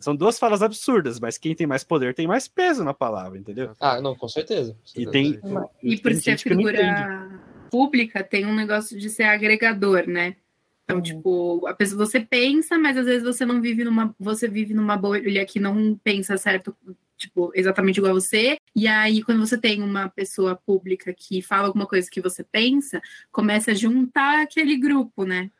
São duas falas absurdas, mas quem tem mais poder tem mais peso na palavra, entendeu? Ah, não, com certeza. E tem. E por tem ser figura pública, tem um negócio de ser agregador, né? Então, Uhum. tipo, a pessoa, você pensa, mas às vezes você não vive numa. Você vive numa bolha que não pensa certo, tipo, exatamente igual a você. E aí, quando você tem uma pessoa pública que fala alguma coisa que você pensa, começa a juntar aquele grupo, né?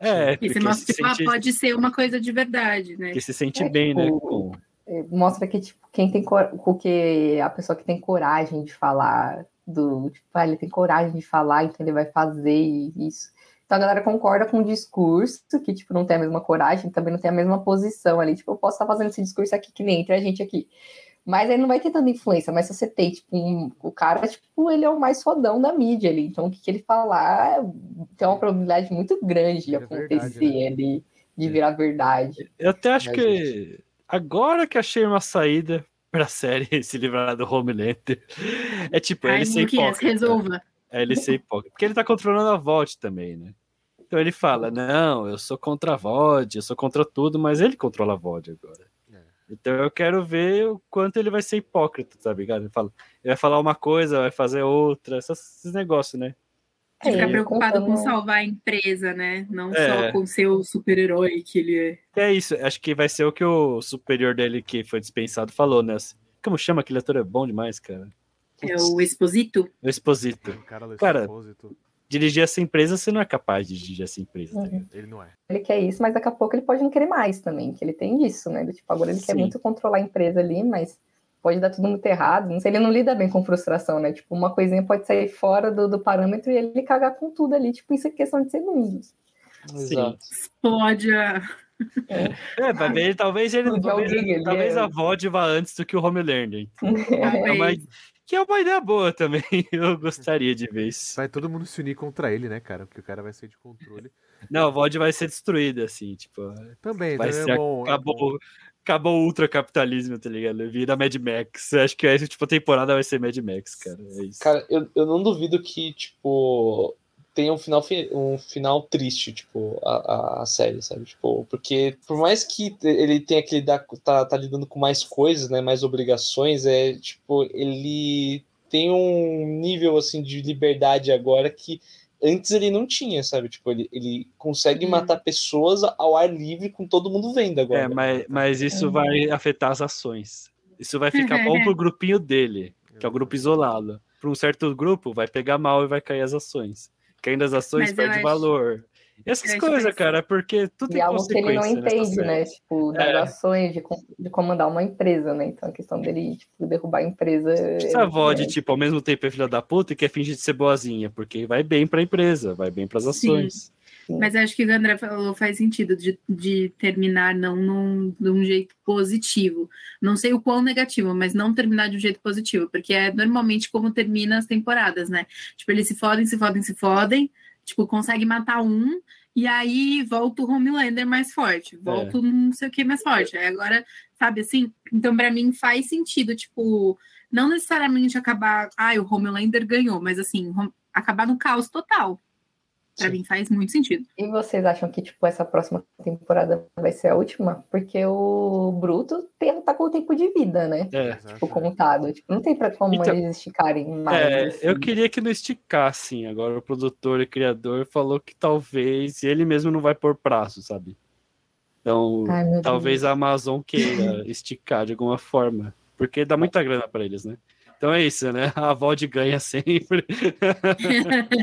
É, E você mostra se que ah, sente, pode ser uma coisa de verdade, né? porque se sente É, bem, né? tipo, Com... É, mostra que tipo quem tem cor... porque a pessoa que tem coragem de falar do tipo, ah, ele tem coragem de falar, então ele vai fazer isso. Então a galera concorda com o discurso, que tipo não tem a mesma coragem, também não tem a mesma posição ali, tipo, eu posso estar fazendo esse discurso aqui que nem entre a gente aqui. Mas aí não vai ter tanta influência, mas se você tem, tipo, um- o cara, tipo, ele é o mais fodão da mídia ali, então o que, que ele falar tem uma probabilidade muito grande de É verdade, acontecer né? ali, de virar verdade. Eu até acho que agora que achei uma saída pra série [LAUGHS] se livrar do Homelander, é tipo, Ai, ele ser hipócrita. resolva. É ele ser hipócrita. Porque ele tá controlando a VOD também, né? Então ele fala, não, eu sou contra a VOD, eu sou contra tudo, mas ele controla a VOD agora. É. Então eu quero ver o quanto ele vai ser hipócrita, tá ligado? Ele, fala, ele vai falar uma coisa, vai fazer outra, esses negócios, né? De ficar É, preocupado com contando- salvar a empresa, né? Não É. só com ser o super-herói que ele é. É isso, acho que vai ser o que o superior dele que foi dispensado falou, né? Como chama aquele ator? É bom demais, cara. É o Exposito. O Exposito. O cara, Cara, Dirigir essa empresa, você não é capaz de dirigir essa empresa. tá ligado? ele não é. ele quer isso, mas daqui a pouco ele pode não querer mais também, que ele tem isso, né? Do Tipo, agora ele quer Sim. muito controlar a empresa ali, mas pode dar tudo muito errado. Não sei, ele não lida bem com frustração, né? Tipo, uma coisinha pode sair fora do, do parâmetro e ele cagar com tudo ali, tipo, isso é questão de segundos. Exato. Explode a. É, vai ver, talvez ele. Talvez, alguém talvez é. a VOD vá antes do que o Homelander. É Talvez. uma, que é uma ideia boa também. [LAUGHS] Eu gostaria de ver isso. Vai todo mundo se unir contra ele, né, cara? Porque o cara vai ser de controle. Não, a VOD vai ser destruída, assim, tipo. Também, Vai também ser. é bom. é bom. acabou, acabou o ultracapitalismo, tá ligado? Vira Mad Max. Eu Acho que essa tipo, temporada vai ser Mad Max, cara. É isso. Cara, eu, eu não duvido que, tipo, tenha um final, fi- um final triste, tipo, a, a, série, sabe? Tipo, porque por mais que ele tenha que lidar, com- tá, tá lidando com mais coisas, né? Mais obrigações, é, tipo, ele tem um nível, assim, de liberdade agora que antes ele não tinha, sabe? Tipo, ele, ele consegue Uhum. matar pessoas ao ar livre com todo mundo vendo agora. É, mas, mas isso vai afetar as ações. Isso vai ficar bom pro [LAUGHS] grupinho dele, que é o grupo isolado. Para um certo grupo, vai pegar mal e vai cair as ações. Caindo as ações, Mas perde valor. Essas coisas, que- cara, porque tudo E tem é algo que ele não consequência nessa entende, né? Tipo, das É. ações de, de comandar uma empresa, né? Então a questão dele, tipo, derrubar a empresa. Essa avó de, é- tipo, ao mesmo tempo é filha da puta e quer fingir de ser boazinha, porque vai bem pra empresa, vai bem pras ações. Mas acho que o André falou faz sentido de, de terminar não num, de um jeito positivo. Não sei o quão negativo, mas não terminar de um jeito positivo, porque é normalmente como termina as temporadas, né? Tipo, eles se fodem, se fodem, se fodem, tipo, consegue matar um, e aí volta o Homelander mais forte, volta o não sei o que mais forte. Aí agora, sabe assim? Então, pra mim, faz sentido, tipo, não necessariamente acabar, ai, o Homelander ganhou, mas assim, acabar no caos total. Pra mim faz muito sentido. E vocês acham que, tipo, essa próxima temporada vai ser a última? Porque o Bruto tem, tá com o tempo de vida, né? É. Tipo, contado. Tipo, não tem pra como Então, eles esticarem mais. É, assim. eu queria que não esticassem. Agora o produtor e criador falou que talvez ele mesmo não vai pôr prazo, sabe? Então, Ai, talvez a Amazon queira [LAUGHS] esticar de alguma forma, porque dá muita grana pra eles, né? Então é isso, né? A VOD ganha sempre.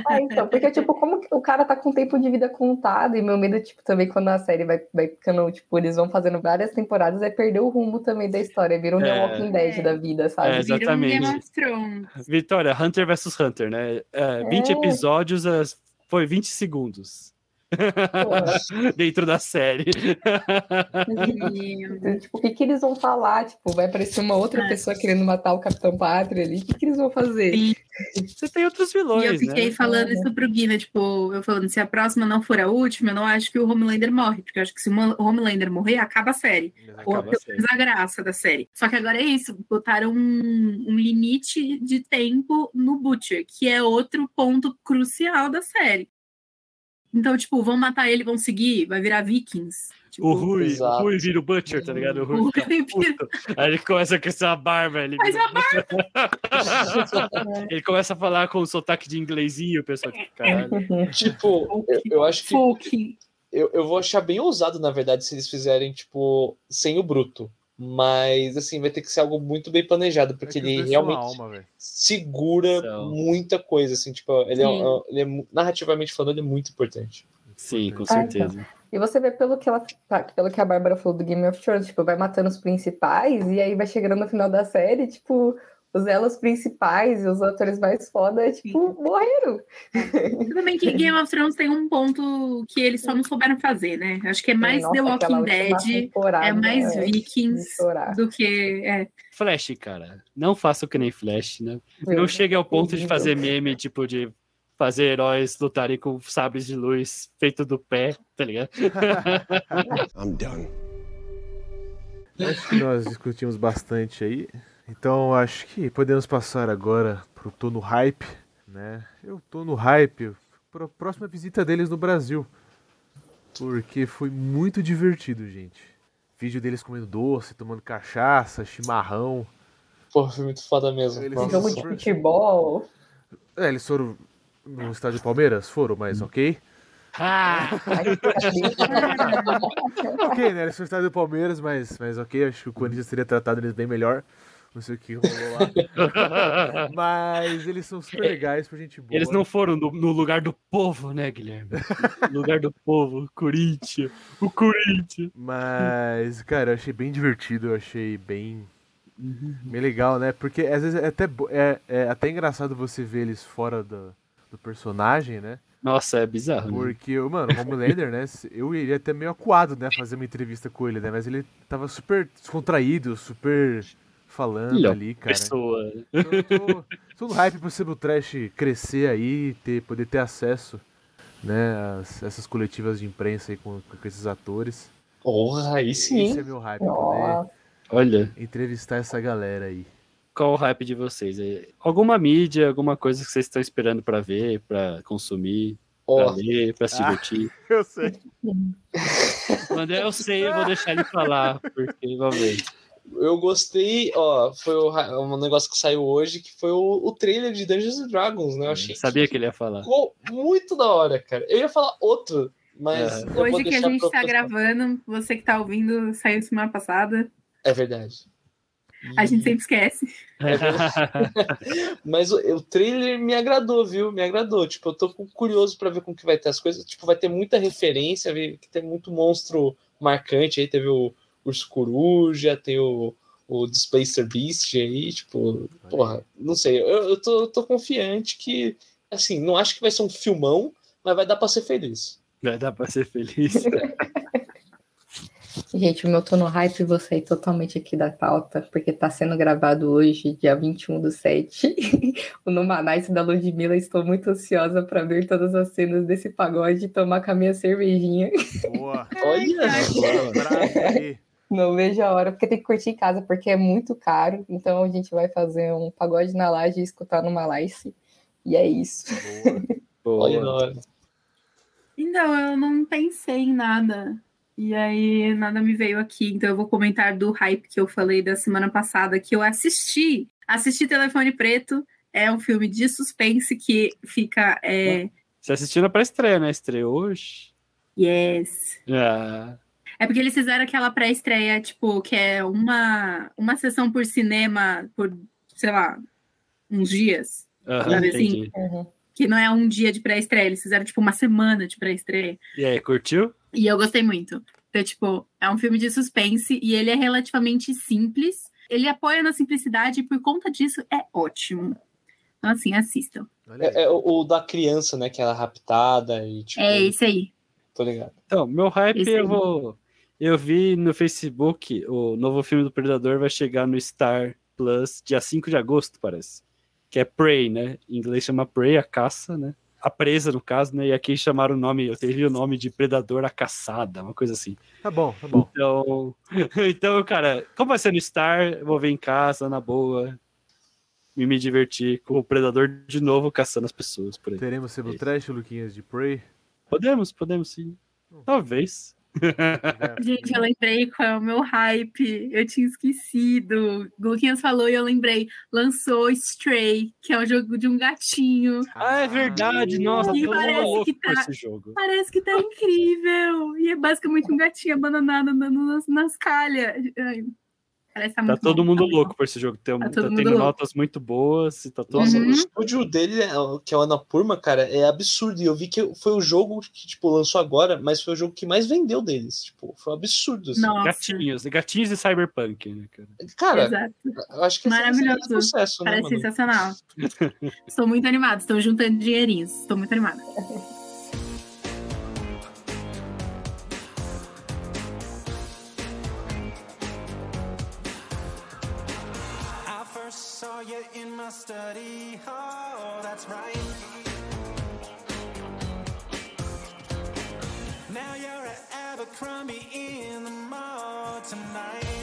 Ah, [LAUGHS] então, porque, tipo, como que o cara tá com o tempo de vida contado, e meu medo, tipo, também quando a série vai, vai ficando, tipo, eles vão fazendo várias temporadas, é perder o rumo também da história, vira um The É. Walking Dead da vida, sabe? É, Vira um Game Exatamente. of Thrones. Vitória, Hunter vs Hunter, né? É, 20 É. episódios é, foi 20 segundos [LAUGHS] dentro da série. E- tipo, o que que eles vão falar? Tipo, vai aparecer uma outra É. pessoa querendo matar o Capitão Pátria ali, o que que eles vão fazer? Sim. Você tem outros vilões, E eu fiquei né? falando isso pro Guina, tipo, eu falando, se a próxima não for a última, eu não acho que o Homelander morre, porque eu acho que se o Homelander morrer, acaba a série. Ou Acaba pelo a série. menos a graça da série. Só que agora é isso, botaram um, um limite de tempo no Butcher, que é outro ponto crucial da série. Então, tipo, vão matar ele, vão seguir, vai virar Vikings. Tipo, O Rui, o. Rui vira o Butcher, tá ligado? O Rui O Rui puto. Aí ele começa a crescer uma barba. Ele, Faz uma [LAUGHS] ele começa a falar com o sotaque de inglesinho, o pessoal [LAUGHS] tipo, caralho. Tipo, eu, eu acho que eu, eu vou achar bem ousado, na verdade, se eles fizerem, tipo, sem o Bruto. Mas, assim, vai ter que ser algo muito bem planejado, porque É que os ele realmente alma, segura São. muita coisa, assim, tipo, ele é, um- ele é narrativamente falando, ele é muito importante. Sim, com Ah, então. certeza. E você vê pelo que ela tá, pelo que a Bárbara falou do Game of Thrones, tipo, vai matando os principais e aí vai chegando no final da série, tipo, os elos principais e os atores mais foda, tipo, morreram. Tudo bem que Game of Thrones tem um ponto que eles só não souberam fazer, né? Acho que é mais Nossa, The Walking Dead, é mais é de Vikings do que. É. Flash, cara. Não faça o que nem Flash, né? Meu, Não chegue ao ponto de fazer meme, tipo, de fazer heróis lutarem com sabres de luz feito do pé, tá ligado? [LAUGHS] I'm done. Acho que nós discutimos bastante aí. Então acho que podemos passar agora pro Tô no Hype, né? Eu tô no hype pra próxima visita deles no Brasil. Porque foi muito divertido, gente. Vídeo deles comendo doce, tomando cachaça, chimarrão. Pô, foi muito foda mesmo. Eles Nossa. Jogo de futebol. É, eles foram no estádio Palmeiras? Foram, mas ok. Ah! [LAUGHS] Ok, né? Eles foram no estádio do Palmeiras, mas, mas ok. Acho que o Corinthians teria tratado eles bem melhor. Não sei o que rolou lá. [LAUGHS] Mas eles são super legais, por gente boa. Eles não foram no, no lugar do povo, né, Guilherme? No lugar do povo, Corinthians. O Corinthians. Mas, cara, eu achei bem divertido, eu achei bem. Bem legal, né? Porque às vezes é até, é, é até engraçado você ver eles fora do, do personagem, né? Nossa, é bizarro. Né? Porque, mano, o Homelander, né? Eu iria até meio acuado, né? Fazer uma entrevista com ele, né? Mas ele tava super descontraído, super falando é ali, cara. Pessoa. Eu tô, tô no hype pro Sebo Trash crescer aí, ter, poder ter acesso, né? às- essas coletivas de imprensa aí com, com esses atores. Porra, aí Esse sim. é meu hype, poder Nossa, Olha, entrevistar essa galera aí. qual o hype de vocês? É Alguma mídia, alguma coisa que vocês estão esperando pra ver, pra consumir, pra Ó, ler, pra se Ah. divertir? [LAUGHS] Eu sei. O André, eu sei, eu vou deixar ele falar, porque vamos ver. Eu, eu gostei, ó, foi o, um negócio que saiu hoje, que foi o, o trailer de Dungeons and Dragons, né? Eu achei Sabia que ele ia falar. ficou muito da hora, cara. Eu ia falar outro, mas. É. eu vou Hoje que a gente tá outra- gravando, você que tá ouvindo, saiu semana passada. É verdade. A E- gente sempre esquece. [LAUGHS] Mas o, o trailer me agradou, viu? Me agradou. Tipo, eu tô cu- curioso pra ver como que vai ter as coisas. Tipo, vai ter muita referência, que tem muito monstro marcante aí. Teve o Urso Coruja, tem o, o Displacer Beast aí. Tipo, porra, não sei. Eu, eu tô, eu tô confiante que, assim, não acho que vai ser um filmão, mas vai dar pra ser feliz. Vai dar pra ser feliz. [LAUGHS] Gente, o meu tô no hype e vou sair totalmente aqui da pauta, porque tá sendo gravado hoje, dia 21 do 7. [LAUGHS] o Numanice da Ludmilla. Estou muito ansiosa para ver todas as cenas desse pagode e tomar com a minha cervejinha. Boa. Olha! Aí. Não vejo a hora, porque tem que curtir em casa, porque é muito caro. Então a gente vai fazer um pagode na laje e escutar no Malice. E é isso. Boa. [LAUGHS] Boa. hora. Então, eu não pensei em nada. E aí, nada me veio aqui. Então, eu vou comentar do hype que eu falei da semana passada, que eu assisti. Assisti Telefone Preto. É um filme de suspense que fica. É... Você assistiu na pré-estreia, né? Estreou hoje. Yes. Ah, É porque eles fizeram aquela pré-estreia, tipo, que é uma, uma sessão por cinema por, sei lá, uns dias. aham, Sabe assim? entendi. Que não é um dia de pré-estreia, eles fizeram, tipo, uma semana de pré-estreia. E aí, curtiu? E eu gostei muito. Então, tipo, é um filme de suspense e ele é relativamente simples. Ele apoia na simplicidade e por conta disso é ótimo. Então, assim, assistam. É, é o, o da criança, né? Que ela é raptada e tipo. É isso aí. Tô ligado. Então, meu hype Esse aí. eu vou. Eu vi no Facebook o novo filme do Predador vai chegar no Star Plus dia 5 de agosto, parece. Que é Prey, né? Em inglês chama Prey, a caça, né? A presa, no caso, né? E aqui chamaram o nome, eu teve o nome de Predador a Caçada, uma coisa assim. Tá bom, tá bom. Então, [LAUGHS] então, cara, como vai ser no Star, eu vou ver em casa, na boa. E me divertir com o Predador de novo caçando as pessoas por aí. Teremos sendo trash, Luquinhas de Prey. Podemos, podemos sim. Talvez. [LAUGHS] Gente, eu lembrei qual é o meu hype. Eu tinha esquecido. O Luquinhas falou e eu lembrei. Lançou Stray, que é um jogo de um gatinho. Ah, é verdade. Nossa, E parece louco que tá- esse jogo. Parece que tá [LAUGHS] incrível. E é basicamente um gatinho abandonado andando nas, nas calhas. Ai, Parece tá Tá muito todo bom, mundo louco por esse jogo. Tem, Tá tá tendo louco. notas muito boas. Tá todo Nossa, Uhum. o estúdio dele, é- que é o Anapurma, cara, é absurdo. E eu vi que foi o jogo que, tipo, lançou agora, mas foi o jogo que mais vendeu deles. Tipo, foi um absurdo. assim. Nossa, Gatinhos, gatinhos e cyberpunk, né, cara? Cara, exato. eu acho que esse é Maravilhoso. um sucesso, né, Parece mano? sensacional. [LAUGHS] Estou muito animada. Estou juntando dinheirinhos. Estou muito animada. [LAUGHS] in my study hall. That's right. Now you're at Abercrombie in the mall tonight.